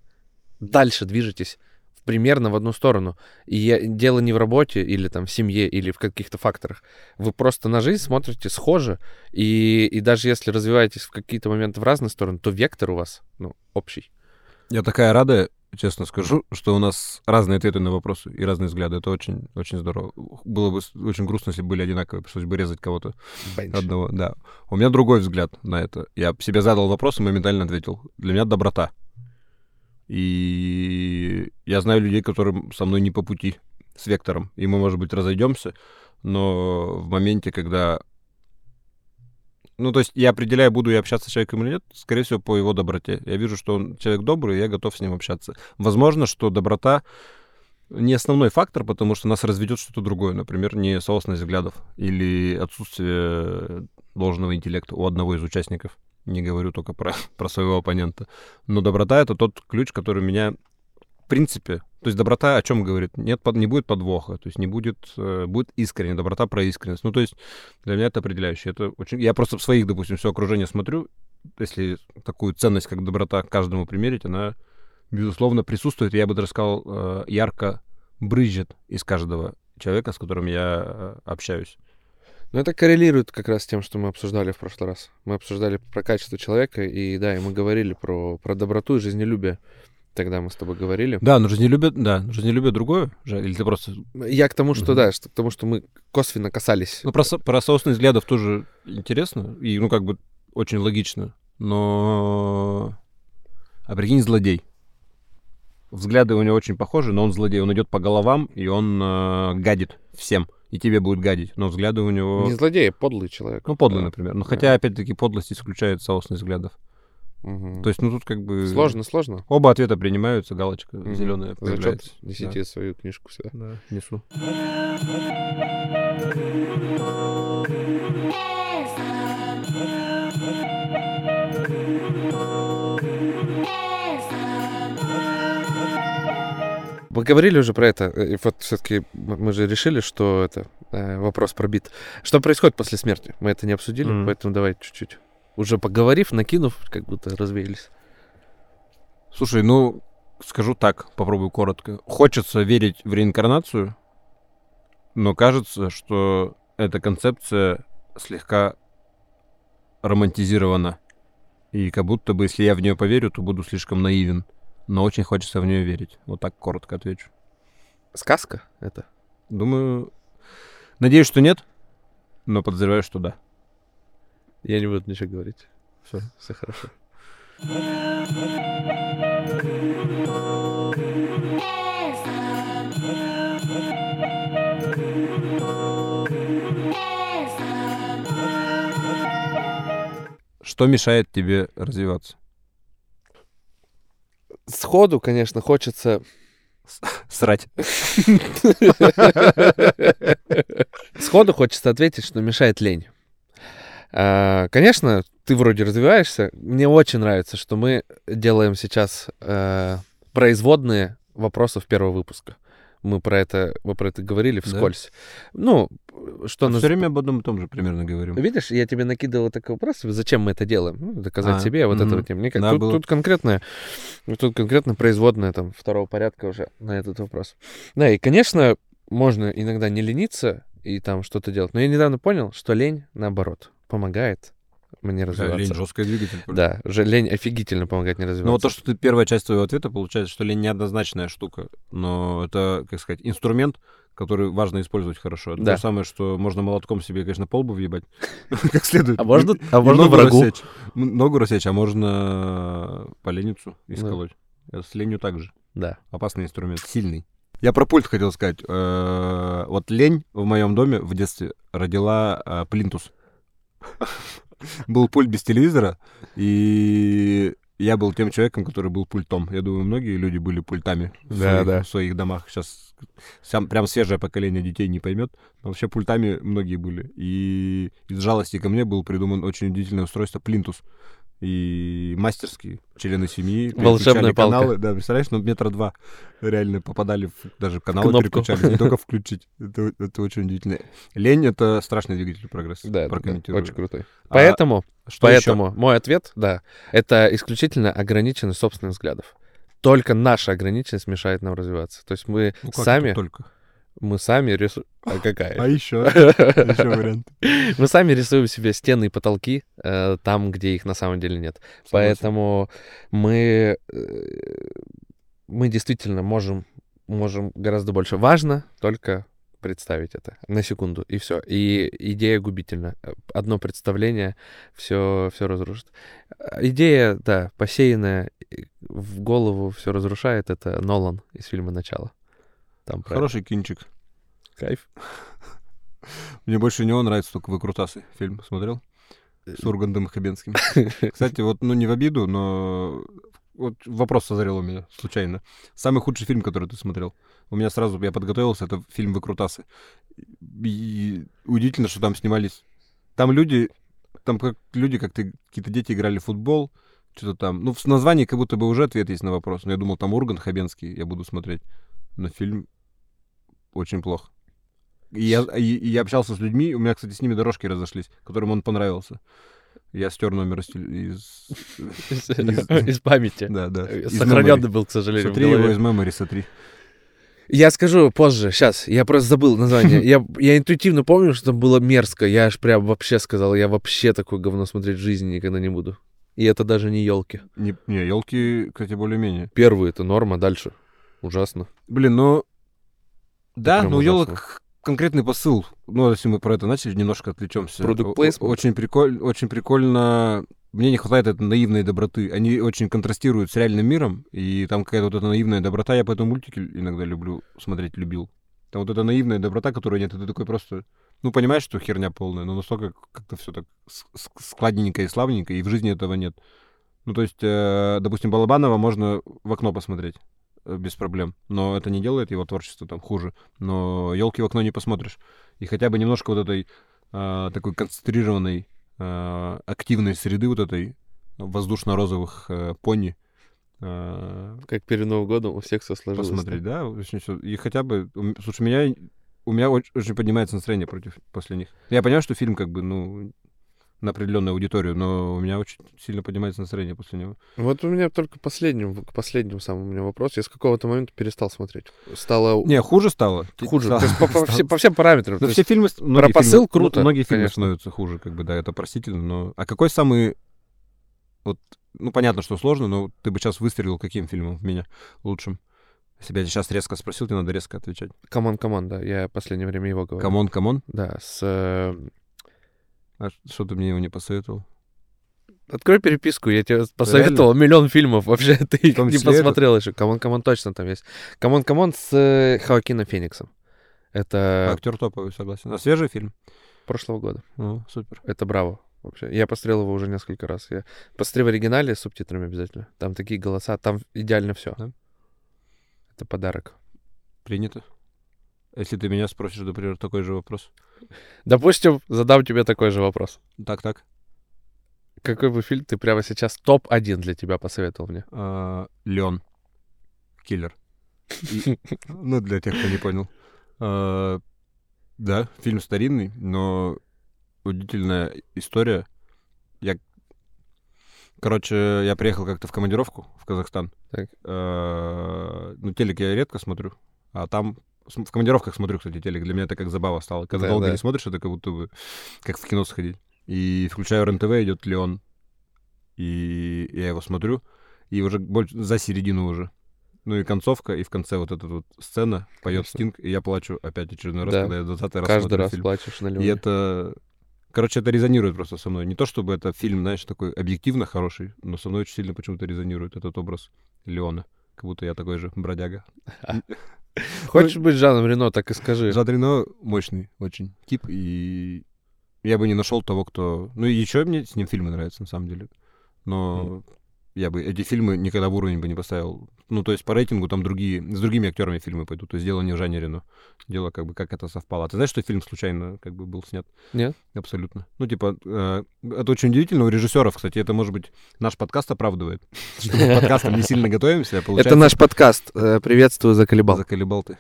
дальше движетесь примерно в одну сторону. И я- дело не в работе или там в семье или в каких-то факторах. Вы просто на жизнь смотрите схоже, и, и даже если развиваетесь в какие-то моменты в разные стороны, то вектор у вас ну, общий. Я такая рада честно скажу, что у нас разные ответы на вопросы и разные взгляды. Это очень, очень здорово. Было бы очень грустно, если бы были одинаковые, пришлось бы резать кого-то Бенч. одного. Да. У меня другой взгляд на это. Я себе задал вопрос и моментально ответил. Для меня доброта. И я знаю людей, которым со мной не по пути с вектором. И мы, может быть, разойдемся, но в моменте, когда... Ну, то есть я определяю, буду я общаться с человеком или нет, скорее всего, по его доброте. Я вижу, что он человек добрый, и я готов с ним общаться. Возможно, что доброта не основной фактор, потому что нас разведет что-то другое, например, не соосность взглядов или отсутствие должного интеллекта у одного из участников. Не говорю только про, про своего оппонента. Но доброта — это тот ключ, который меня в принципе... То есть доброта о чем говорит? Нет, под- не будет подвоха, то есть не будет... э, будет искренне. Доброта про искренность. Ну, то есть для меня это определяющее. Это очень... Я просто в своих, допустим, все окружение смотрю, если такую ценность, как доброта, каждому примерить, она, безусловно, присутствует. Я бы даже сказал, э, ярко брызжет из каждого человека, с которым я э, общаюсь. Ну, это коррелирует как раз с тем, что мы обсуждали в прошлый раз. Мы обсуждали про качество человека, и да, и мы говорили про, про доброту и жизнелюбие. Тогда мы с тобой говорили. Да, но жизнелюбие, да, жизнелюбие другое же, или ты просто... Я к тому, что Мгм. да, что, к тому, что мы косвенно касались. Ну, про, про соосность взглядов тоже интересно, и, ну, как бы, очень логично, но... А прикинь, злодей. Взгляды у него очень похожи, но он злодей. Он идет по головам, и он э, гадит всем. И тебе будет гадить. Но взгляды у него... Не злодей, а подлый человек. Ну, подлый, Да. например. Но Да. хотя, опять-таки, подлость исключает соосность взглядов. Мгм. То есть, ну, тут как бы... Сложно, сложно. Оба ответа принимаются, галочка Мгм. зеленая Зачет появляется. несите свою книжку сюда. Да, несу. Мы говорили уже про это. И вот все-таки мы же решили, что это э, вопрос пробит. Что происходит после смерти? Мы это не обсудили, Мгм. поэтому давай чуть-чуть. Уже поговорив, накинув, как будто развеялись. Слушай, ну, скажу так, попробую коротко. Хочется верить в реинкарнацию, но кажется, что эта концепция слегка романтизирована. И как будто бы, если я в нее поверю, то буду слишком наивен. Но очень хочется в нее верить. Вот так коротко отвечу. Сказка это? Думаю, надеюсь, что нет, но подозреваю, что да. Я не буду ничего говорить. Всё. Все хорошо. Что мешает тебе развиваться? Сходу, конечно, хочется... Срать. Сходу хочется ответить, что мешает лень. А, Конечно, ты вроде развиваешься. Мне очень нравится, что мы делаем сейчас э, производные вопросов первого выпуска. Мы про это, мы про это говорили вскользь. Ну, что Все нас- время об одном и том же примерно говорим. Видишь, я тебе накидывал такой вопрос, зачем мы это делаем? Ну, доказать А, себе, вот это мгм. вот. Мне как- Да, тут, было. тут конкретно, тут конкретно производная там второго порядка уже на этот вопрос. Да, и, конечно, можно иногда не лениться и там что-то делать. Но я недавно понял, что лень, наоборот, помогает мне Да, развиваться. лень жесткий двигатель. Да, же лень офигительно помогает мне развиваться. Ну вот то, что ты первая часть твоего ответа, получается, что лень неоднозначная штука, но это, как сказать, инструмент, который важно использовать хорошо. Это Да. то же самое, что можно молотком себе, конечно, полбу въебать, как следует. А можно, а можно врагу? рассечь. Ногу рассечь, а можно поленницу исколоть. Это С ленью также. Да. Опасный инструмент, сильный. Я про пульт хотел сказать. Э, Вот лень в моем доме в детстве родила э, плинтус. Был пульт без телевизора, и я был тем человеком, который был пультом. Я думаю, многие люди были пультами в, своих, да. в своих домах. Сейчас сам, прям свежее поколение детей не поймет, но вообще пультами многие были. И из жалости ко мне был придуман очень удивительное устройство плинтус. И мастерские члены семьи Волшебная палка. каналы. Да, представляешь, ну метра два реально попадали, в, даже каналы Кнопку. переключались, не только включить. Это, это очень удивительно. Лень — это страшный двигатель прогресса. Да, да, да, Прокомментирую. очень крутой. А Поэтому что? Поэтому мой ответ, да, это исключительно ограниченность собственных взглядов. Только наша ограниченность мешает нам развиваться. То есть мы Ну, сами, только. Мы сами рисуем... А А какая? еще? Еще вариант. Мы сами рисуем себе стены и потолки э, там, где их на самом деле нет. Согласен. Поэтому мы... э, мы действительно можем, можем гораздо больше. Важно только представить это на секунду, и все. И идея губительна. Одно представление все, все разрушит. Идея, да, посеянная в голову все разрушает, это Нолан из фильма «Начало». Там Хороший кинчик. Кайф. Мне больше него нравится только «Выкрутасы». Фильм смотрел? С Ургандом Хабенским. Кстати, вот, ну, не в обиду, но вот вопрос созрел у меня случайно. Самый худший фильм, который ты смотрел? У меня сразу, я подготовился, это фильм «Выкрутасы». И удивительно, что там снимались... Там люди, там как люди, как ты, какие-то дети играли в футбол, что-то там... Ну, в названии как будто бы уже ответ есть на вопрос. Но я думал, там Ургант Хабенский, я буду смотреть. Но фильм очень плохо. И я, и, и я общался с людьми, у меня, кстати, с ними дорожки разошлись, которым он понравился. Я стер номер из... Из, из памяти. Да, да. Сохраненный был, к сожалению. Сотри его из memory, сотри. Я скажу позже, сейчас, я просто забыл название. Я, я интуитивно помню, что там было мерзко. Я аж прям вообще сказал, я вообще такое говно смотреть в жизни никогда не буду. И это даже не елки. Не, не елки, кстати, более-менее. Первые это норма, дальше. Ужасно. Блин, ну... Да, ну елок конкретный посыл. Ну, если мы про это начали, немножко отвлечемся. Product placement. Очень, приколь... очень прикольно. Мне не хватает этой наивной доброты. Они очень контрастируют с реальным миром, и там какая-то вот эта наивная доброта. Я поэтому мультики иногда люблю смотреть, любил. Там вот эта наивная доброта, которой нет, ты такой просто... Ну, понимаешь, что херня полная, но настолько как-то все так складненько и славненько, и в жизни этого нет. Ну, то есть, э, допустим, Балабанова можно в окно посмотреть. Э, без проблем. Но это не делает его творчество там хуже. Но елки в окно не посмотришь. И хотя бы немножко вот этой э, такой концентрированной э, активной среды вот этой воздушно-розовых э, пони. Э, как перед Новым годом у всех все сложилось. Посмотреть, да? И хотя бы... Слушай, меня у меня очень, очень поднимается настроение против после них. Я понимаю, что фильм как бы, ну, на определенную аудиторию, но у меня очень сильно поднимается настроение после него. Вот у меня только последним, к последнему самому у меня вопрос. Я с какого-то момента перестал смотреть. Стало... Не, хуже стало. Хуже. Стало. То есть по, по, все, по всем параметрам. Но все фильмы... Про посыл фильмы, круто. Многие фильмы конечно. становятся хуже, как бы, да, это простительно, но... А какой самый... Вот, ну, понятно, что сложно, но ты бы сейчас выстрелил каким фильмом в меня лучшим? Если бы я сейчас резко спросил, тебе надо резко отвечать. C'mon, c'mon, да. Я в последнее время его говорю. C'mon, c'mon? Да, с э, а что ты мне его не посоветовал? Открой переписку, я тебе посоветовал Реально? миллион фильмов. Вообще, ты их не посмотрел еще. C'mon, c'mon точно там есть. C'mon, c'mon с э, Хоакином Фениксом. Это... Актер топовый, согласен. А свежий фильм? Прошлого года. О, супер. Это браво. Вообще. Я посмотрел его уже несколько раз. Я посмотрел в оригинале с субтитрами обязательно. Там такие голоса, там идеально все. Да? Это подарок. Принято. Если ты меня спросишь, например, такой же вопрос. Допустим, задам тебе такой же вопрос. Так, так. Какой бы фильм ты прямо сейчас топ-1 для тебя посоветовал мне? А, Леон. Киллер. Ну, для тех, кто не понял. А, да, фильм старинный, но удивительная история. Я, короче, я приехал как-то в командировку в Казахстан. Так. А, ну, телек я редко смотрю, а там в командировках смотрю, кстати, телек. Для меня это как забава стало. Когда да, долго да. не смотришь, это как будто бы как в кино сходить. И включаю РНТВ, идет Леон. И я его смотрю. И уже больше за середину уже. Ну и концовка, и в конце вот эта вот сцена поет Стинг, и я плачу опять очередной раз, да. когда я 20 раз Каждый раз фильм. плачешь на Леоне. И это... Короче, это резонирует просто со мной. Не то, чтобы это фильм, знаешь, такой объективно хороший, но со мной очень сильно почему-то резонирует этот образ Леона. Как будто я такой же бродяга. Хочешь быть Жаном Рено, так и скажи. Жан Рено мощный очень тип, и я бы не нашел того, кто... Ну, еще мне с ним фильмы нравятся, на самом деле. Но я бы эти фильмы никогда в уровень бы не поставил. Ну, то есть по рейтингу там другие, с другими актерами фильмы пойдут. То есть дело не в Жанне Рено. Дело как бы, как это совпало. А ты знаешь, что фильм случайно как бы был снят? Нет. Абсолютно. Ну, типа, э, это очень удивительно. У режиссеров, кстати, это, может быть, наш подкаст оправдывает. Что мы подкастом не сильно готовимся. А это наш подкаст. Э, приветствую, заколебал. Заколебал ты.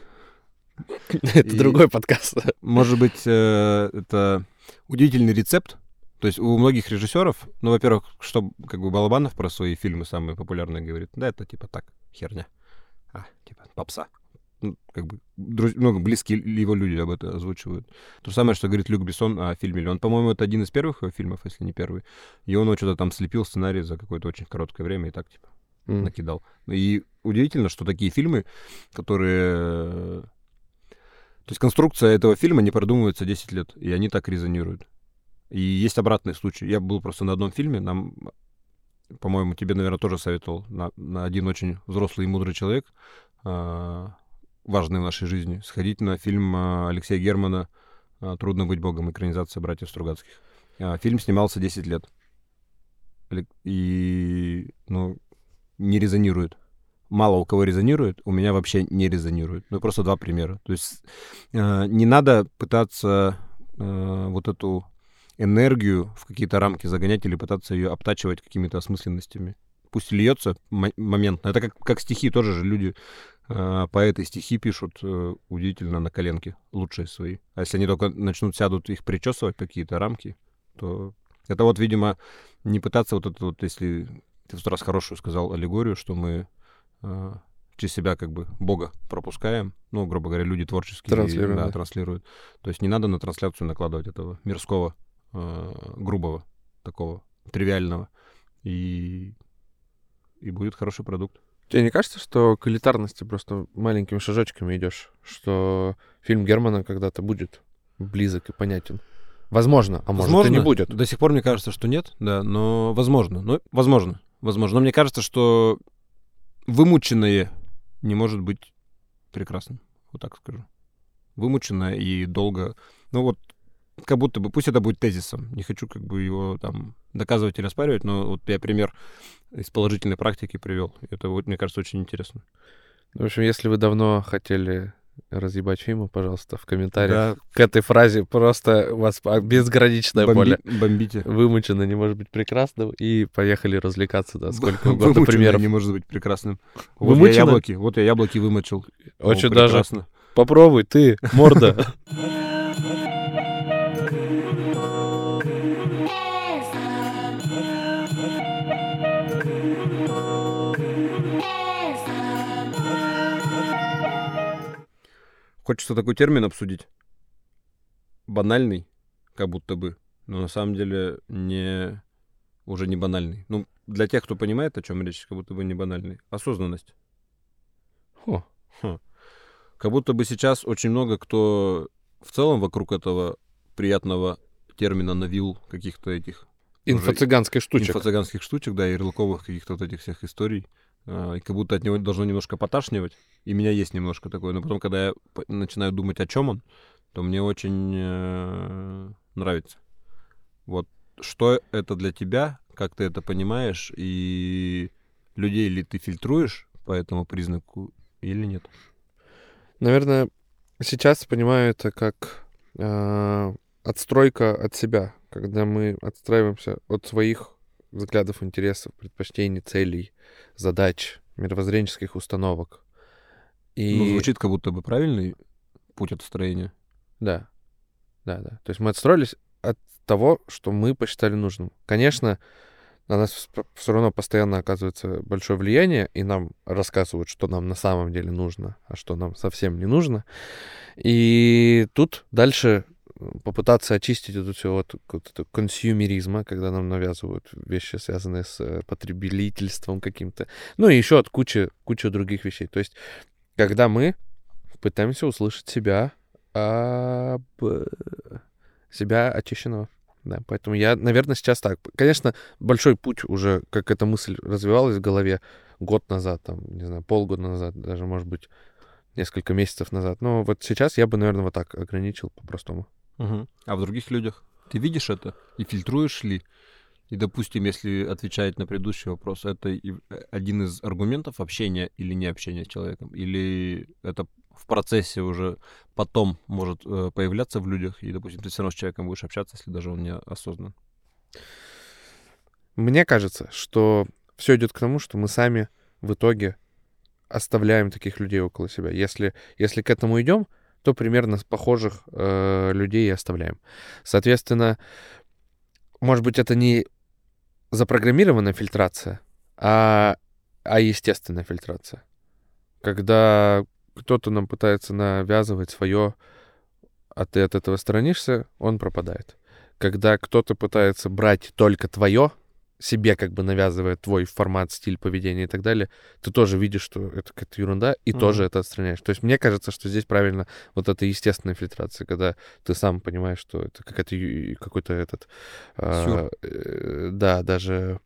Это другой подкаст. Может быть, э, это удивительный рецепт, то есть у многих режиссеров, ну, во-первых, что как бы Балабанов про свои фильмы самые популярные говорит, да, это типа так, херня. А, типа попса. Ну, как бы друз... много близкие его люди об этом озвучивают. То самое, что говорит Люк Бессон о фильме. Он, по-моему, это один из первых его фильмов, если не первый. И он что-то там слепил сценарий за какое-то очень короткое время и так, типа, mm. накидал. И удивительно, что такие фильмы, которые... То есть конструкция этого фильма не продумывается 10 лет, и они так резонируют. И есть обратный случай. Я был просто на одном фильме, нам, по-моему, тебе, наверное, тоже советовал, на, на один очень взрослый и мудрый человек, э, важный в нашей жизни, сходить на фильм э, Алексея Германа э, «Трудно быть богом», экранизация братьев Стругацких. Фильм снимался 10 лет. И, ну, не резонирует. Мало у кого резонирует, у меня вообще не резонирует. Ну, просто два примера. То есть не надо пытаться вот эту энергию в какие-то рамки загонять или пытаться ее обтачивать какими-то осмысленностями. Пусть льется моментно. Это как, как стихи тоже же люди, э, поэты стихи пишут э, удивительно на коленке, лучшие свои. А если они только начнут сядут их причесывать какие-то рамки, то это вот, видимо, не пытаться вот это вот, если ты в тот раз хорошую сказал аллегорию, что мы э, через себя как бы Бога пропускаем, ну, грубо говоря, люди творческие да. транслируют. То есть не надо на трансляцию накладывать этого мирского, э, грубого, такого тривиального, и, и будет хороший продукт. Тебе не кажется, что к элитарности просто маленькими шажочками идешь, что фильм Германа когда-то будет близок и понятен? Возможно, а может возможно, и не будет. До сих пор мне кажется, что нет, да, но возможно. Ну, возможно, возможно. Но мне кажется, что вымученное не может быть прекрасным. Вот так скажу. Вымученное и долго. Ну вот, как будто бы, пусть это будет тезисом. Не хочу как бы его там доказывать или оспаривать, но вот я пример из положительной практики привел. Это, вот, мне кажется, очень интересно. В общем, если вы давно хотели разъебать Фиму, пожалуйста, в комментариях да. к этой фразе просто у вас безграничная Бомби... боль. Бомбите. Вымучено не может быть прекрасным. И поехали развлекаться, да, сколько угодно примеров. не может быть прекрасным. Вот Вымучено? я яблоки, вот я яблоки вымочил. Очень О, даже. Попробуй, ты, морда. Хочется такой термин обсудить. Банальный, как будто бы, но на самом деле не уже не банальный. Ну, для тех, кто понимает, о чем речь, как будто бы не банальный. Осознанность. Хо. Хо. Как будто бы сейчас очень много кто в целом вокруг этого приятного термина навил каких-то этих... Инфо-цыганских штучек. Инфо-цыганских штучек, да, ярлыковых каких-то вот этих всех историй. А, и как будто от него должно немножко поташнивать. И меня есть немножко такое. Но потом, когда я начинаю думать, о чем он, то мне очень э, нравится. Вот что это для тебя, как ты это понимаешь, и людей ли ты фильтруешь по этому признаку или нет? Наверное, сейчас понимаю это как э, отстройка от себя, когда мы отстраиваемся от своих взглядов, интересов, предпочтений, целей, задач, мировоззренческих установок. И... Ну, звучит как будто бы правильный путь отстроения. Да, да, да. То есть мы отстроились от того, что мы посчитали нужным. Конечно, на нас все равно постоянно оказывается большое влияние, и нам рассказывают, что нам на самом деле нужно, а что нам совсем не нужно. И тут дальше попытаться очистить эту все вот, это консюмеризма, когда нам навязывают вещи, связанные с э, потребительством каким-то. Ну и еще от кучи, кучи других вещей. То есть, когда мы пытаемся услышать себя об... себя очищенного. Да, поэтому я, наверное, сейчас так. Конечно, большой путь уже, как эта мысль развивалась в голове год назад, там, не знаю, полгода назад, даже, может быть, несколько месяцев назад. Но вот сейчас я бы, наверное, вот так ограничил по-простому. Угу. А в других людях? Ты видишь это и фильтруешь ли? И, допустим, если отвечать на предыдущий вопрос, это э, один из аргументов общения или не общения с человеком? Или это в процессе уже потом может э, появляться в людях, и, допустим, ты все равно с человеком будешь общаться, если даже он не осознан? Мне кажется, что все идет к тому, что мы сами в итоге оставляем таких людей около себя. Если, если к этому идем, то примерно похожих э, людей и оставляем. Соответственно, может быть, это не запрограммированная фильтрация, а, а естественная фильтрация. Когда кто-то нам пытается навязывать свое, а ты от этого сторонишься, он пропадает. Когда кто-то пытается брать только твое, себе как бы навязывает твой формат, стиль поведения и так далее, ты тоже видишь, что это какая-то ерунда, и mm-hmm. тоже это отстраняешь. То есть мне кажется, что здесь правильно вот эта естественная фильтрация, когда ты сам понимаешь, что это какая-то какой-то этот... А, э, да, даже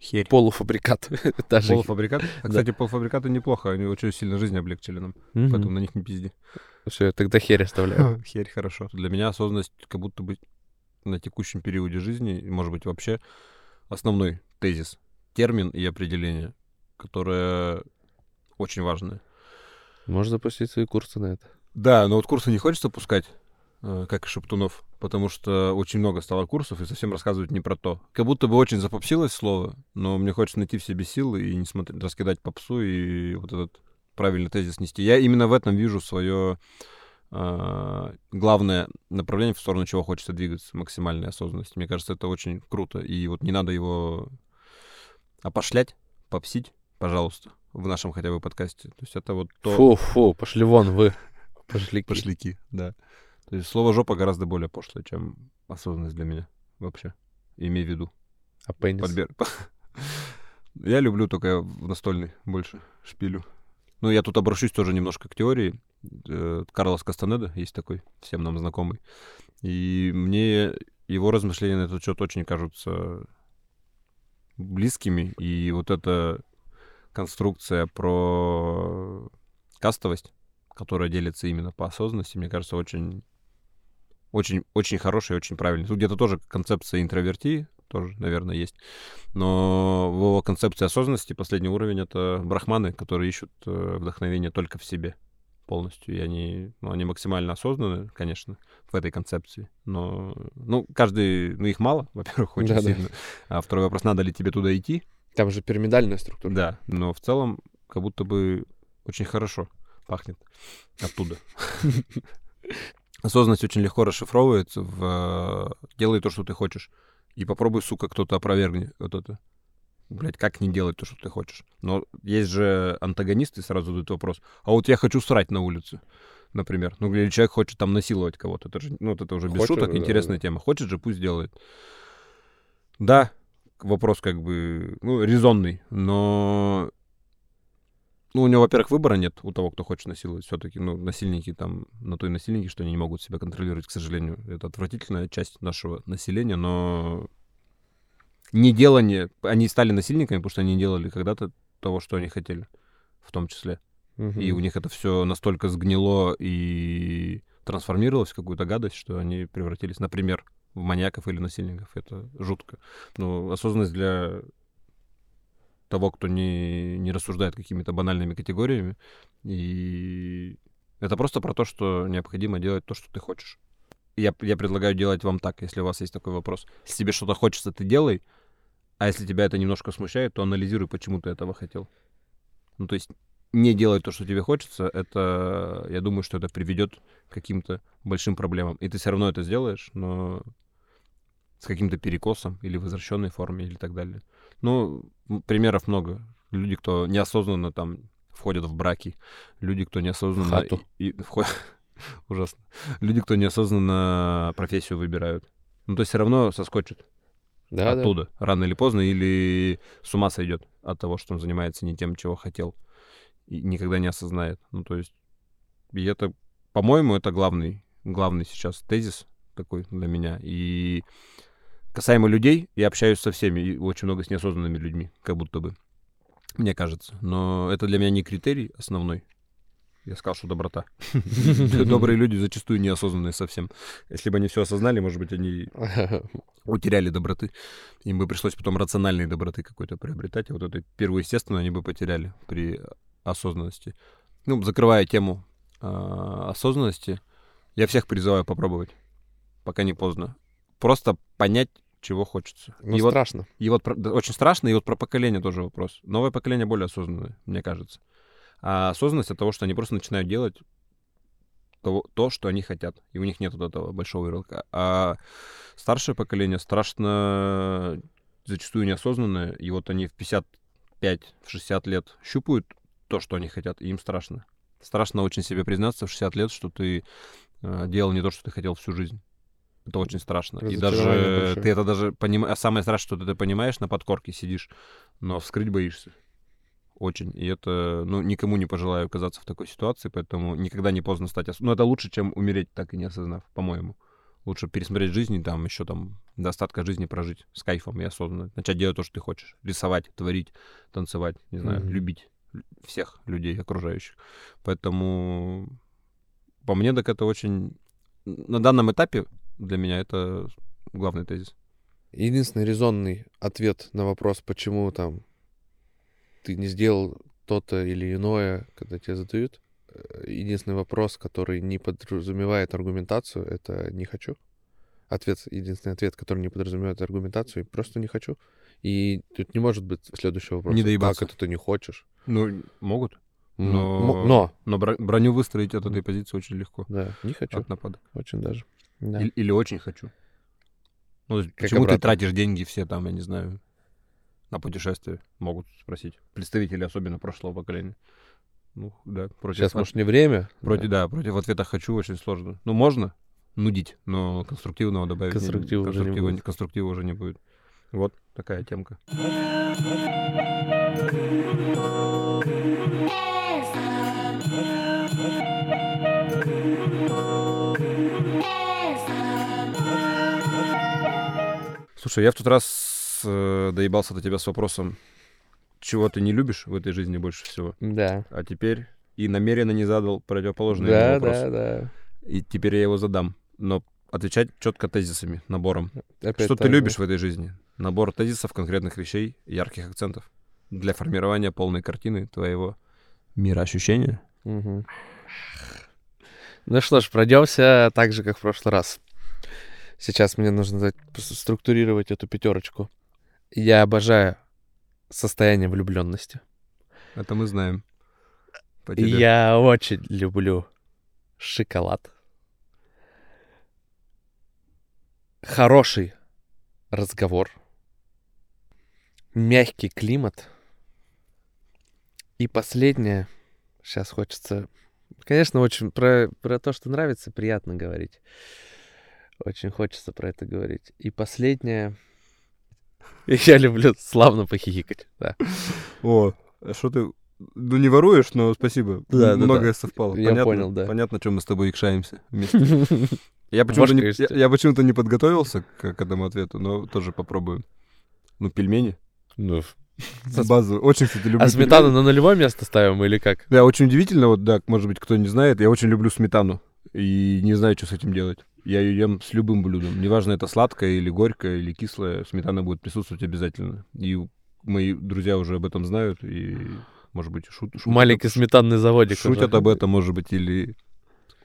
Херь. Полуфабрикат. Даже... Полуфабрикат? А, кстати, да. полуфабрикаты неплохо, они очень сильно жизнь облегчили нам, угу. поэтому на них не пизди. Все, тогда херь оставляю. херь хорошо. Для меня осознанность как будто бы на текущем периоде жизни, может быть, вообще основной тезис, термин и определение, которое очень важное. Можно запустить свои курсы на это. Да, но вот курсы не хочется пускать, э, как и Шептунов, потому что очень много стало курсов и совсем рассказывать не про то. Как будто бы очень запопсилось слово, но мне хочется найти в себе силы и не смотреть, раскидать попсу и вот этот правильный тезис нести. Я именно в этом вижу свое главное направление, в сторону чего хочется двигаться, максимальной осознанности. Мне кажется, это очень круто. И вот не надо его опошлять, попсить, пожалуйста, в нашем хотя бы подкасте. То есть это вот то... Фу-фу, пошли вон вы, пошляки. Пошляки, да. То есть слово «жопа» гораздо более пошлое, чем осознанность для меня вообще. Имей в виду. А пенис? Подбер... Я люблю только в настольный больше шпилю. Ну, я тут обращусь тоже немножко к теории. Э, Карлос Кастанеда есть такой, всем нам знакомый. И мне его размышления на этот счет очень кажутся близкими. И вот эта конструкция про кастовость, которая делится именно по осознанности, мне кажется, очень очень, очень хороший очень правильный. Тут где-то тоже концепция интровертии тоже, наверное, есть. Но в его концепции осознанности последний уровень — это брахманы, которые ищут э, вдохновение только в себе полностью. И они, ну, они максимально осознаны, конечно, в этой концепции. Но, ну, каждый, ну, их мало, во-первых, очень да, сильно. Да. А второй вопрос, надо ли тебе туда идти? Там же пирамидальная структура. Да, но в целом как будто бы очень хорошо пахнет оттуда. Осознанность очень легко расшифровывается в э, «делай то, что ты хочешь». И попробуй, сука, кто-то опровергни вот это. Блять, как не делать то, что ты хочешь? Но есть же антагонисты, сразу задают вопрос. А вот я хочу срать на улице, например. Ну, или человек хочет там насиловать кого-то. Это же, ну, вот это уже без хочет, шуток, да, интересная да. тема. Хочет же, пусть делает. Да, вопрос как бы, ну, резонный, но ну, у него, во-первых, выбора нет у того, кто хочет насиловать. Все-таки, ну, насильники там, на то и насильники, что они не могут себя контролировать, к сожалению. Это отвратительная часть нашего населения, но не делание... Они стали насильниками, потому что они делали когда-то того, что они хотели, в том числе. Угу. И у них это все настолько сгнило и трансформировалось в какую-то гадость, что они превратились, например, в маньяков или насильников. Это жутко. Но осознанность для того, кто не, не рассуждает какими-то банальными категориями. И это просто про то, что необходимо делать то, что ты хочешь. Я, я предлагаю делать вам так, если у вас есть такой вопрос. Если тебе что-то хочется, ты делай. А если тебя это немножко смущает, то анализируй, почему ты этого хотел. Ну, то есть не делать то, что тебе хочется, это, я думаю, что это приведет к каким-то большим проблемам. И ты все равно это сделаешь, но с каким-то перекосом или возвращенной форме или так далее. Ну, примеров много. Люди, кто неосознанно там входят в браки, люди, кто неосознанно... Хату. И, и входят... Ужасно. Люди, кто неосознанно профессию выбирают. Ну, то есть все равно соскочит да, оттуда, да. рано или поздно, или с ума сойдет от того, что он занимается не тем, чего хотел, и никогда не осознает. Ну, то есть, и это, по-моему, это главный, главный сейчас тезис такой для меня. И Касаемо людей, я общаюсь со всеми, и очень много с неосознанными людьми, как будто бы, мне кажется. Но это для меня не критерий основной. Я сказал, что доброта. Добрые люди зачастую неосознанные совсем. Если бы они все осознали, может быть, они утеряли доброты. Им бы пришлось потом рациональной доброты какой-то приобретать. А вот этой первую, естественно, они бы потеряли при осознанности. Ну, закрывая тему а, осознанности, я всех призываю попробовать, пока не поздно. Просто понять, чего хочется. Ну, и страшно. Вот, и вот да, очень страшно, и вот про поколение тоже вопрос. Новое поколение более осознанное, мне кажется. А осознанность от того, что они просто начинают делать то, то, что они хотят. И у них нет вот этого большого ярлыка. А старшее поколение страшно зачастую неосознанное, и вот они в 55, в 60 лет щупают то, что они хотят, и им страшно. Страшно очень себе признаться в 60 лет, что ты э, делал не то, что ты хотел всю жизнь Это очень страшно. И даже большое. ты это даже понимаешь... Самое страшное, что ты понимаешь, на подкорке сидишь, но вскрыть боишься. Очень. И это, ну, никому не пожелаю оказаться в такой ситуации, поэтому никогда не поздно стать... ос- Ну, это лучше, чем умереть, так и не осознав, по-моему. Лучше пересмотреть жизнь и там еще там до остатка жизни прожить с кайфом и осознанно. Начать делать то, что ты хочешь. Рисовать, творить, танцевать, не знаю, Мгм. любить лю- всех людей окружающих. Поэтому по мне так это очень... На данном этапе для меня это главный тезис. Единственный резонный ответ на вопрос, почему там ты не сделал то-то или иное, когда тебе задают, э, единственный вопрос, который не подразумевает аргументацию, это не хочу. Ответ, единственный ответ, который не подразумевает аргументацию, просто не хочу. И тут не может быть следующего вопроса. Не доебаться. Как это ты не хочешь? Ну, могут. Но- Но, Но бро- броню выстроить от этой позиции очень легко. да, не хочу. От нападок. Очень даже. Да. Или, или очень хочу. Ну, почему ты обратно. тратишь деньги все там, я не знаю, на путешествия? Могут спросить. Представители, особенно прошлого поколения. Ну, да, против... Сейчас, может, не время? Против, да, против ответа «хочу» очень сложно. Ну, можно нудить, но конструктивного добавить... не- Конструктива уже не конструктива, будет. конструктива уже не будет. Вот такая темка. Слушай, я в тот раз э, доебался до тебя с вопросом, чего ты не любишь в этой жизни больше всего, Да. а теперь и намеренно не задал противоположный Да, вопрос. да, да. И теперь я его задам, но отвечать четко тезисами, набором. Опять Что ты любишь в этой жизни? Набор тезисов, конкретных вещей, ярких акцентов для формирования полной картины твоего мироощущения. Мгм. Ну что ж, пройдемся так же, как в прошлый раз. Сейчас мне нужно структурировать эту пятерочку. Я обожаю состояние влюбленности. Это мы знаем. Я очень люблю шоколад. Хороший разговор. Мягкий климат. И последнее. Сейчас хочется... Конечно, очень про, про то, что нравится, приятно говорить. Очень хочется про это говорить. И последнее... Я люблю славно похихикать. Да. О, а что ты... Ну, не воруешь, но спасибо. Да, Многое да. совпало. Я понятно, понял, да. Понятно, чем мы с тобой икшаемся вместе. Я почему-то не, я, я почему-то не подготовился к, к этому ответу, но тоже попробую. Ну, пельмени. Ну, Базу. Очень, кстати, люблю а сметану пельмени. на нулевое место ставим или как? Да, очень удивительно, вот, да, может быть, кто не знает, я очень люблю сметану. И не знаю, что с этим делать. Я ее ем с любым блюдом. Неважно, это сладкое или горькое, или кислое, сметана будет присутствовать обязательно. И мои друзья уже об этом знают, и, может быть, шут, шутят, Маленький сметанный заводик. шутят уже. об этом, может быть, или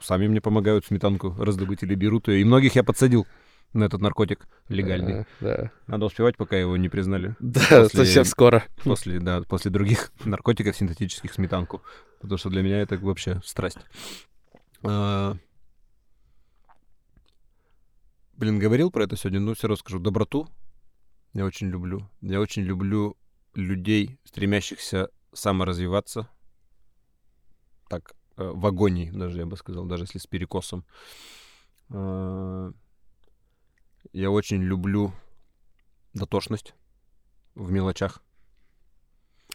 сами мне помогают сметанку раздобыть, или берут ее. И многих я подсадил на этот наркотик легальный. Да, да. Надо успевать, пока его не признали. Да, После- совсем скоро. После, да, после других наркотиков синтетических сметанку. Потому что для меня это вообще страсть. А, Блин, говорил про это сегодня, но все равно скажу. Доброту я очень люблю. Я очень люблю людей, стремящихся саморазвиваться. Так, э, в агонии даже, я бы сказал, даже если с перекосом. А, Я очень люблю дотошность в мелочах.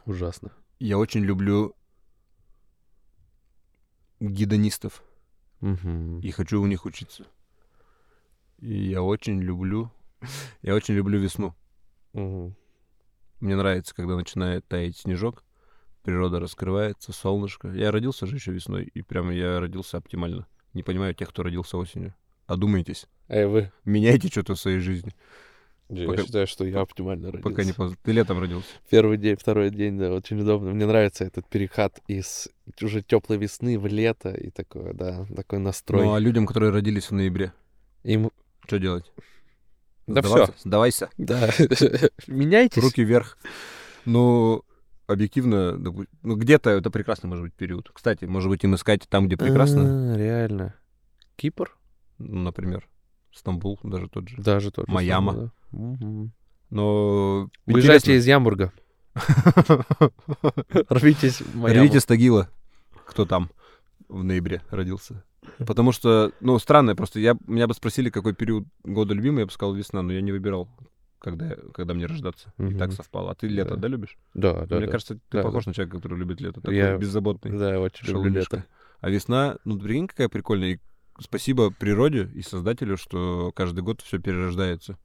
Ужасно. Я очень люблю гидонистов Мгм. и хочу у них учиться. И я очень люблю, я очень люблю весну. Мгм. Мне нравится, когда начинает таять снежок, природа раскрывается, солнышко. Я родился же еще весной, и прямо я родился оптимально. Не понимаю тех, кто родился осенью. Одумайтесь, Эй, вы. меняйте что-то в своей жизни, Я Пока- считаю, что я оптимально родился. пока не поздно. Ты летом родился. Первый день, второй день, да, очень удобно. Мне нравится этот переход из уже теплой весны в лето и такое, да, такой настрой. Ну а людям, которые родились в ноябре, Им... что делать? Да Сдаваться? Сдавайся. Да, меняйтесь. Руки вверх. Ну, объективно, ну, где-то это прекрасный может быть период. Кстати, может быть, им искать там, где прекрасно. А, реально. Кипр? Ну, например, Стамбул даже тот же. Даже тот же да. Мгм. Но Уезжайте из Ямбурга. Рвитесь в Майаму. Рвите Стагила. Кто там в ноябре родился? Потому что, ну, странно просто. Я, меня бы спросили, какой период года любимый, я бы сказал весна, но я не выбирал, когда, когда мне рождаться. И так совпало. А ты лето, Да. да, любишь? Да, да, Мне да. кажется, ты Да, похож на человека, который любит лето. Такой Я- беззаботный. Да, очень люблю лето. А весна, ну, прикинь, какая прикольная. И спасибо природе и создателю, что каждый год все перерождается.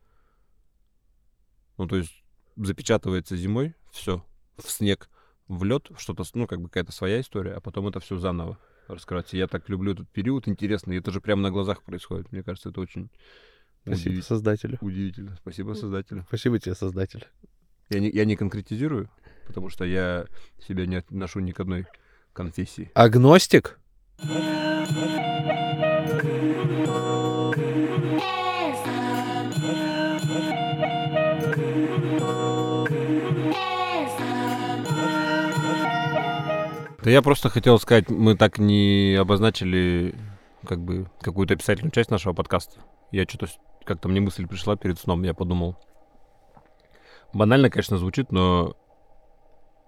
Ну, то есть запечатывается зимой все в снег, в лед, что-то, ну, как бы какая-то своя история, а потом это все заново раскрывается. Я так люблю этот период интересный. и Это же прямо на глазах происходит. Мне кажется, это очень Спасибо удиви- создателю. удивительно. Спасибо создателю. Спасибо тебе, создатель. Я не, я не конкретизирую, потому что я себя не отношу ни к одной конфессии. Агностик? Да я просто хотел сказать, мы так не обозначили как бы какую-то описательную часть нашего подкаста. Я что-то как-то мне мысль пришла перед сном, я подумал. Банально, конечно, звучит, но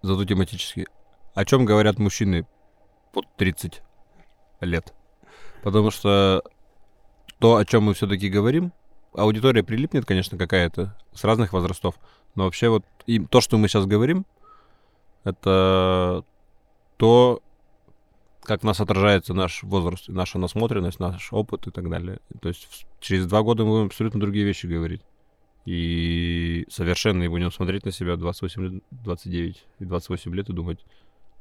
зато тематически. О чем говорят мужчины под 30 лет? Потому что то, о чем мы все-таки говорим, аудитория прилипнет, конечно, какая-то с разных возрастов. Но вообще вот и то, что мы сейчас говорим, это то, как нас отражается наш возраст, наша насмотренность, наш опыт и так далее. То есть через два года мы будем абсолютно другие вещи говорить. И совершенно не будем смотреть на себя 28 лет, 29 и 28 лет и думать,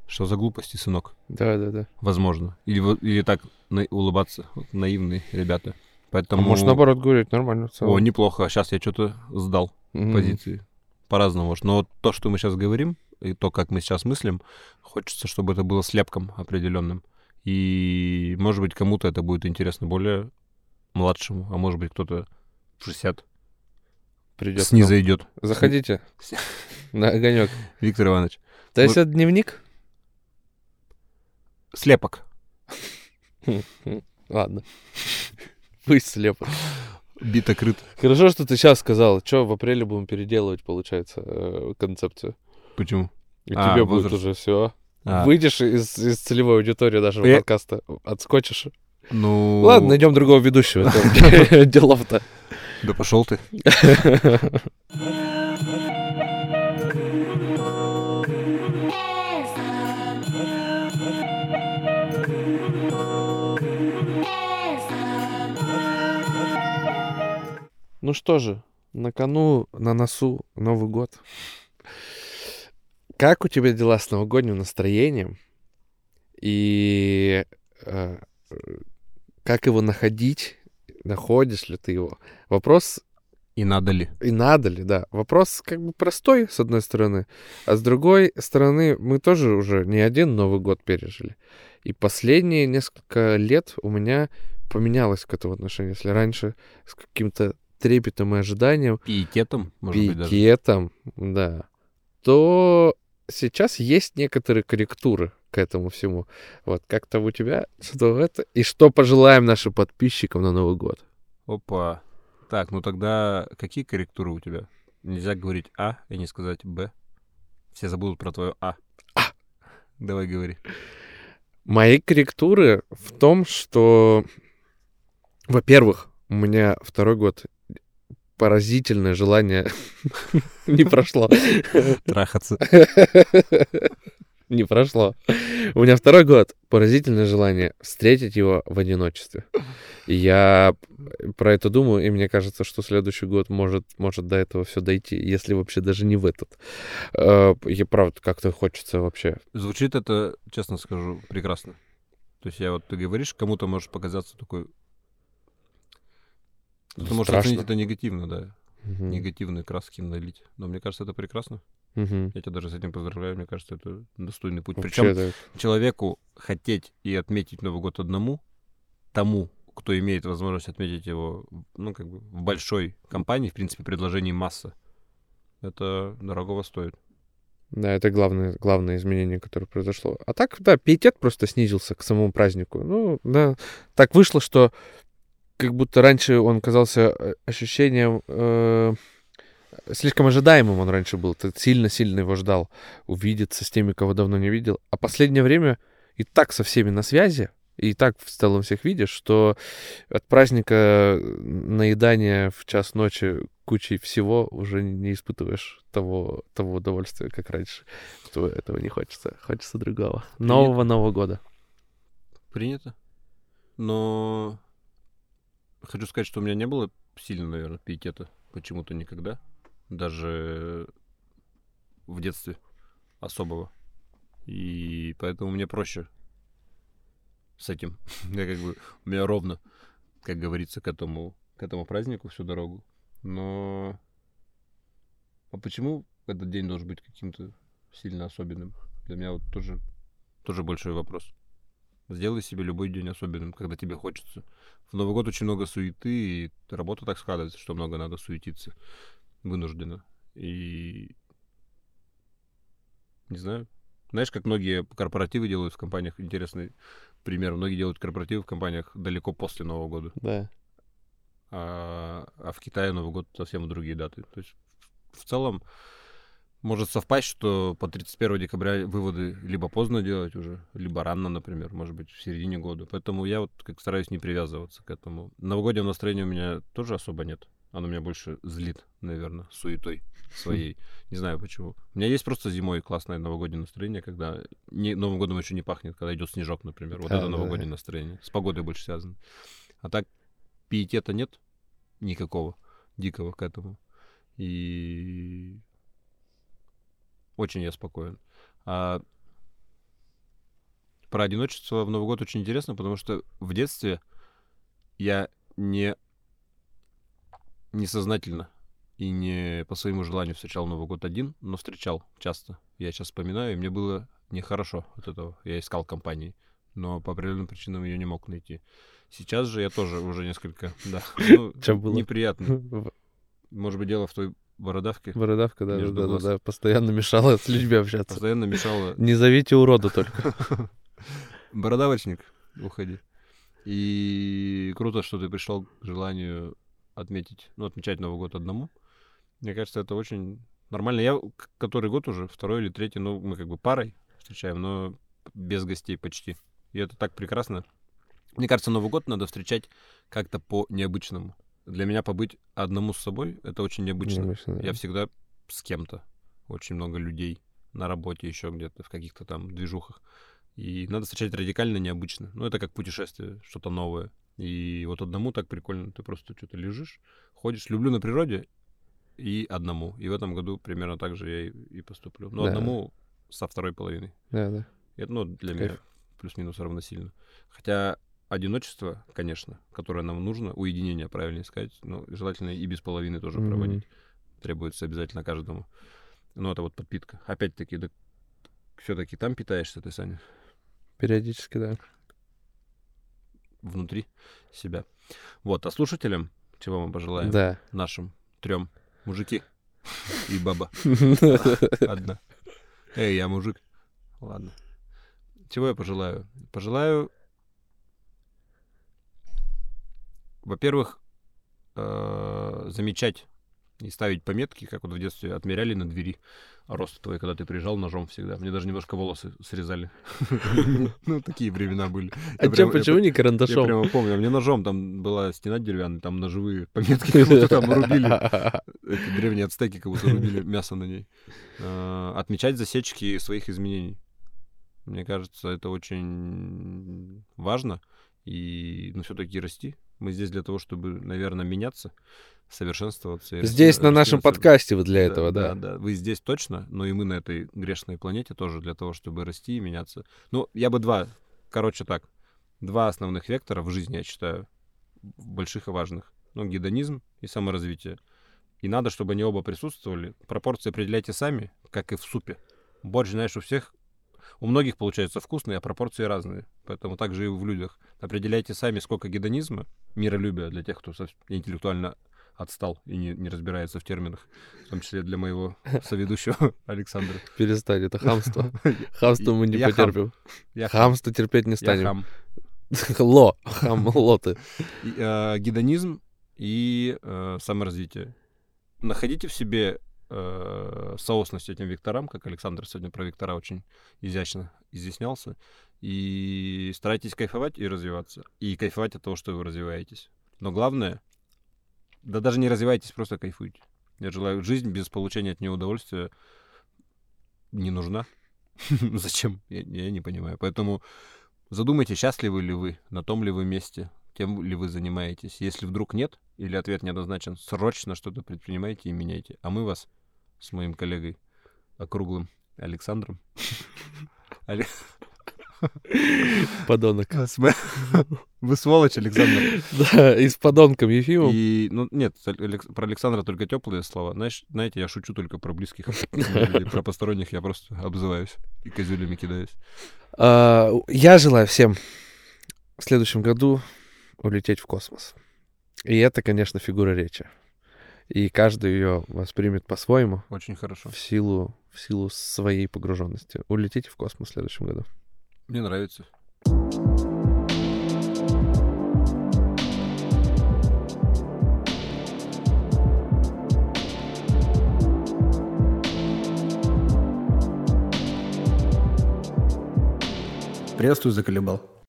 что за глупости, сынок, Да, да, да. возможно. Или, или так на- улыбаться, вот наивные ребята. А Поэтому... может, наоборот, говорить нормально в целом. О, неплохо, сейчас я что-то сдал Мгм. позиции. По-разному может. Но вот то, что мы сейчас говорим, и то, как мы сейчас мыслим, хочется, чтобы это было слепком определенным. И, может быть, кому-то это будет интересно более младшему, а может быть, кто-то в 60 Придет. снизу идет. Заходите на огонек. Виктор Иванович. То есть это дневник? Слепок. Ладно. Пусть слепо. Бита крыт. Хорошо, что ты сейчас сказал. Что, в апреле будем переделывать, получается, э, концепцию. Почему? И А, тебе будет возраст. уже все. А, Выйдешь из, из целевой аудитории нашего Я- подкаста, отскочишь. ну... Ладно, найдем другого ведущего. Делов-то. Да пошел ты. Ну что же, на кону, на носу Новый год. Как у тебя дела с новогодним настроением? И э, как его находить? Находишь ли ты его? Вопрос, И надо ли? и надо ли, да. Вопрос как бы простой, с одной стороны. А с другой стороны, мы тоже уже не один Новый год пережили. И последние несколько лет у меня поменялось к этому отношение. Если раньше с каким-то трепетом и ожиданием Пиететом, может быть, даже. да, то сейчас есть некоторые корректуры к этому всему. Вот как там у тебя, что это, и что пожелаем нашим подписчикам на Новый год. Опа. Так, ну тогда какие корректуры у тебя? Нельзя говорить А и не сказать Б. Все забудут про твое А. А. Давай говори. Мои корректуры в том, что, во-первых, у меня второй год поразительное желание не прошло. Трахаться. Не прошло. У меня второй год поразительное желание встретить его в одиночестве. Я про это думаю, и мне кажется, что следующий год может, может до этого все дойти, если вообще даже не в этот. Э, Я правда как-то хочется вообще. Звучит это, честно скажу, прекрасно. То есть я вот, ты говоришь, кому-то может показаться такой... Ты можешь Страшно. оценить это негативно, да. Мгм. Негативные краски налить. Но мне кажется, это прекрасно. Мгм. Я тебя даже с этим поздравляю. Мне кажется, это достойный путь. Вообще, Причем да. человеку хотеть и отметить Новый год одному, тому, кто имеет возможность отметить его, ну, как бы, в большой компании, в принципе, предложений масса, это дорогого стоит. Да, это главное, главное изменение, которое произошло. А так, да, пиетет просто снизился к самому празднику. Ну, да, так вышло, что как будто раньше он казался э, ощущением... э, слишком ожидаемым он раньше был. Ты сильно-сильно его ждал увидеться с теми, кого давно не видел. А последнее время и так со всеми на связи, и так в целом всех видишь, что от праздника наедания в час ночи кучей всего уже не испытываешь того, того удовольствия, как раньше. Что этого не хочется. Хочется другого. Нового Нового года. Принято. Но хочу сказать, что у меня не было сильно, наверное, пиетета почему-то никогда. Даже в детстве особого. И поэтому мне проще с этим. Я как бы, у меня ровно, как говорится, к этому, к этому празднику всю дорогу. Но... А почему этот день должен быть каким-то сильно особенным? Для меня вот тоже, тоже большой вопрос. Сделай себе любой день особенным, когда тебе хочется. В Новый год очень много суеты, и работа так складывается, что много надо суетиться. Вынужденно. И... Не знаю. Знаешь, как многие корпоративы делают в компаниях, интересный пример. Многие делают корпоративы в компаниях далеко после Нового года. Да. А, а в Китае Новый год совсем другие даты. То есть в целом может совпасть, что по 31 декабря выводы либо поздно делать уже, либо рано, например, может быть, в середине года. Поэтому я вот как стараюсь не привязываться к этому. Новогоднего настроения у меня тоже особо нет. Оно меня больше злит, наверное, суетой своей. Не знаю почему. У меня есть просто зимой классное новогоднее настроение, когда не, Новым годом еще не пахнет, когда идет снежок, например. Вот это новогоднее настроение. С погодой больше связано. А так пиетета нет никакого дикого к этому. И очень я спокоен. А про одиночество в Новый год очень интересно, потому что в детстве я не несознательно и не по своему желанию встречал Новый год один, но встречал часто. Я сейчас вспоминаю, и мне было нехорошо от этого. Я искал компании, но по определенным причинам ее не мог найти. Сейчас же я тоже уже несколько, да, ну, неприятно. Может быть, дело в той Бородавки. Бородавка, да, да, да, да, да, постоянно мешала с людьми общаться. Постоянно мешала. Не зовите урода только. Бородавочник, уходи. И круто, что ты пришел к желанию отметить, ну, отмечать Новый год одному. Мне кажется, это очень нормально. Я который год уже, второй или третий, ну, мы как бы парой встречаем, но без гостей почти. И это так прекрасно. Мне кажется, Новый год надо встречать как-то по необычному для меня побыть одному с собой это очень необычно. необычно да. Я всегда с кем-то. Очень много людей на работе, еще где-то, в каких-то там движухах. И надо встречать радикально необычно. Ну, это как путешествие, что-то новое. И вот одному так прикольно. Ты просто что-то лежишь, ходишь. Люблю на природе и одному. И в этом году примерно так же я и, и поступлю. Но да. одному со второй половиной. Да, да. Это, ну, для Кайф. меня плюс-минус равносильно. Хотя одиночество, конечно, которое нам нужно, уединение, правильнее сказать, но желательно и без половины тоже mm-hmm. проводить. Требуется обязательно каждому. Но это вот подпитка. Опять-таки, да, все-таки там питаешься ты, Саня? Периодически, да. Внутри себя. Вот, а слушателям, чего мы пожелаем? Да. Нашим трем. Мужики и баба. Одна. Эй, я мужик. Ладно. Чего я пожелаю? Пожелаю во-первых, э, замечать и ставить пометки, как вот в детстве отмеряли на двери рост твой, когда ты приезжал ножом всегда. Мне даже немножко волосы срезали. Ну, такие времена были. А чем, почему не карандашом? Я прямо помню. Мне ножом, там была стена деревянная, там ножевые пометки, как будто там рубили. Эти древние ацтеки, как будто рубили мясо на ней. Э, отмечать засечки своих изменений. Мне кажется, это очень важно. И, ну, все-таки расти. Мы здесь для того, чтобы, наверное, меняться, совершенствоваться. Здесь, на нашем подкасте вы для да, этого, да. Да, да. Вы здесь точно, но и мы на этой грешной планете тоже для того, чтобы расти и меняться. Ну, я бы два, короче так, два основных вектора в жизни, я считаю, больших и важных. Ну, гедонизм и саморазвитие. И надо, чтобы они оба присутствовали. Пропорции определяйте сами, как и в супе. Борщ, знаешь, у всех у многих получается вкусные, а пропорции разные. Поэтому также и в людях. Определяйте сами, сколько гедонизма, миролюбия для тех, кто интеллектуально отстал и не, не разбирается в терминах, в том числе для моего соведущего Александра. Перестань, это хамство. Хамство мы не потерпим. Хамство терпеть не станем. Хам, ло ты. Э, гедонизм и э, саморазвитие. Находите в себе э, соосность этим векторам, как Александр сегодня про вектора очень изящно изъяснялся, и старайтесь кайфовать и развиваться. И кайфовать от того, что вы развиваетесь. Но главное, да даже не развивайтесь, просто кайфуйте. Я желаю, жизнь без получения от нее удовольствия не нужна. Зачем? Я, я не понимаю. Поэтому задумайтесь, счастливы ли вы, на том ли вы месте, тем ли вы занимаетесь. Если вдруг нет, или ответ неоднозначен, срочно что-то предпринимайте и меняйте. А мы вас с моим коллегой округлым Александром Подонок. Вы сволочь, Александр. Да, и с подонком Ефимом. И, ну, нет, про Александра только теплые слова. Знаешь, знаете, я шучу только про близких. Про посторонних я просто обзываюсь и козюлями кидаюсь. А, я желаю всем в следующем году улететь в космос. И это, конечно, фигура речи. И каждый ее воспримет по-своему. Очень хорошо. В силу, в силу своей погруженности. Улетите в космос в следующем году. Мне нравится. Приветствую, заколебал.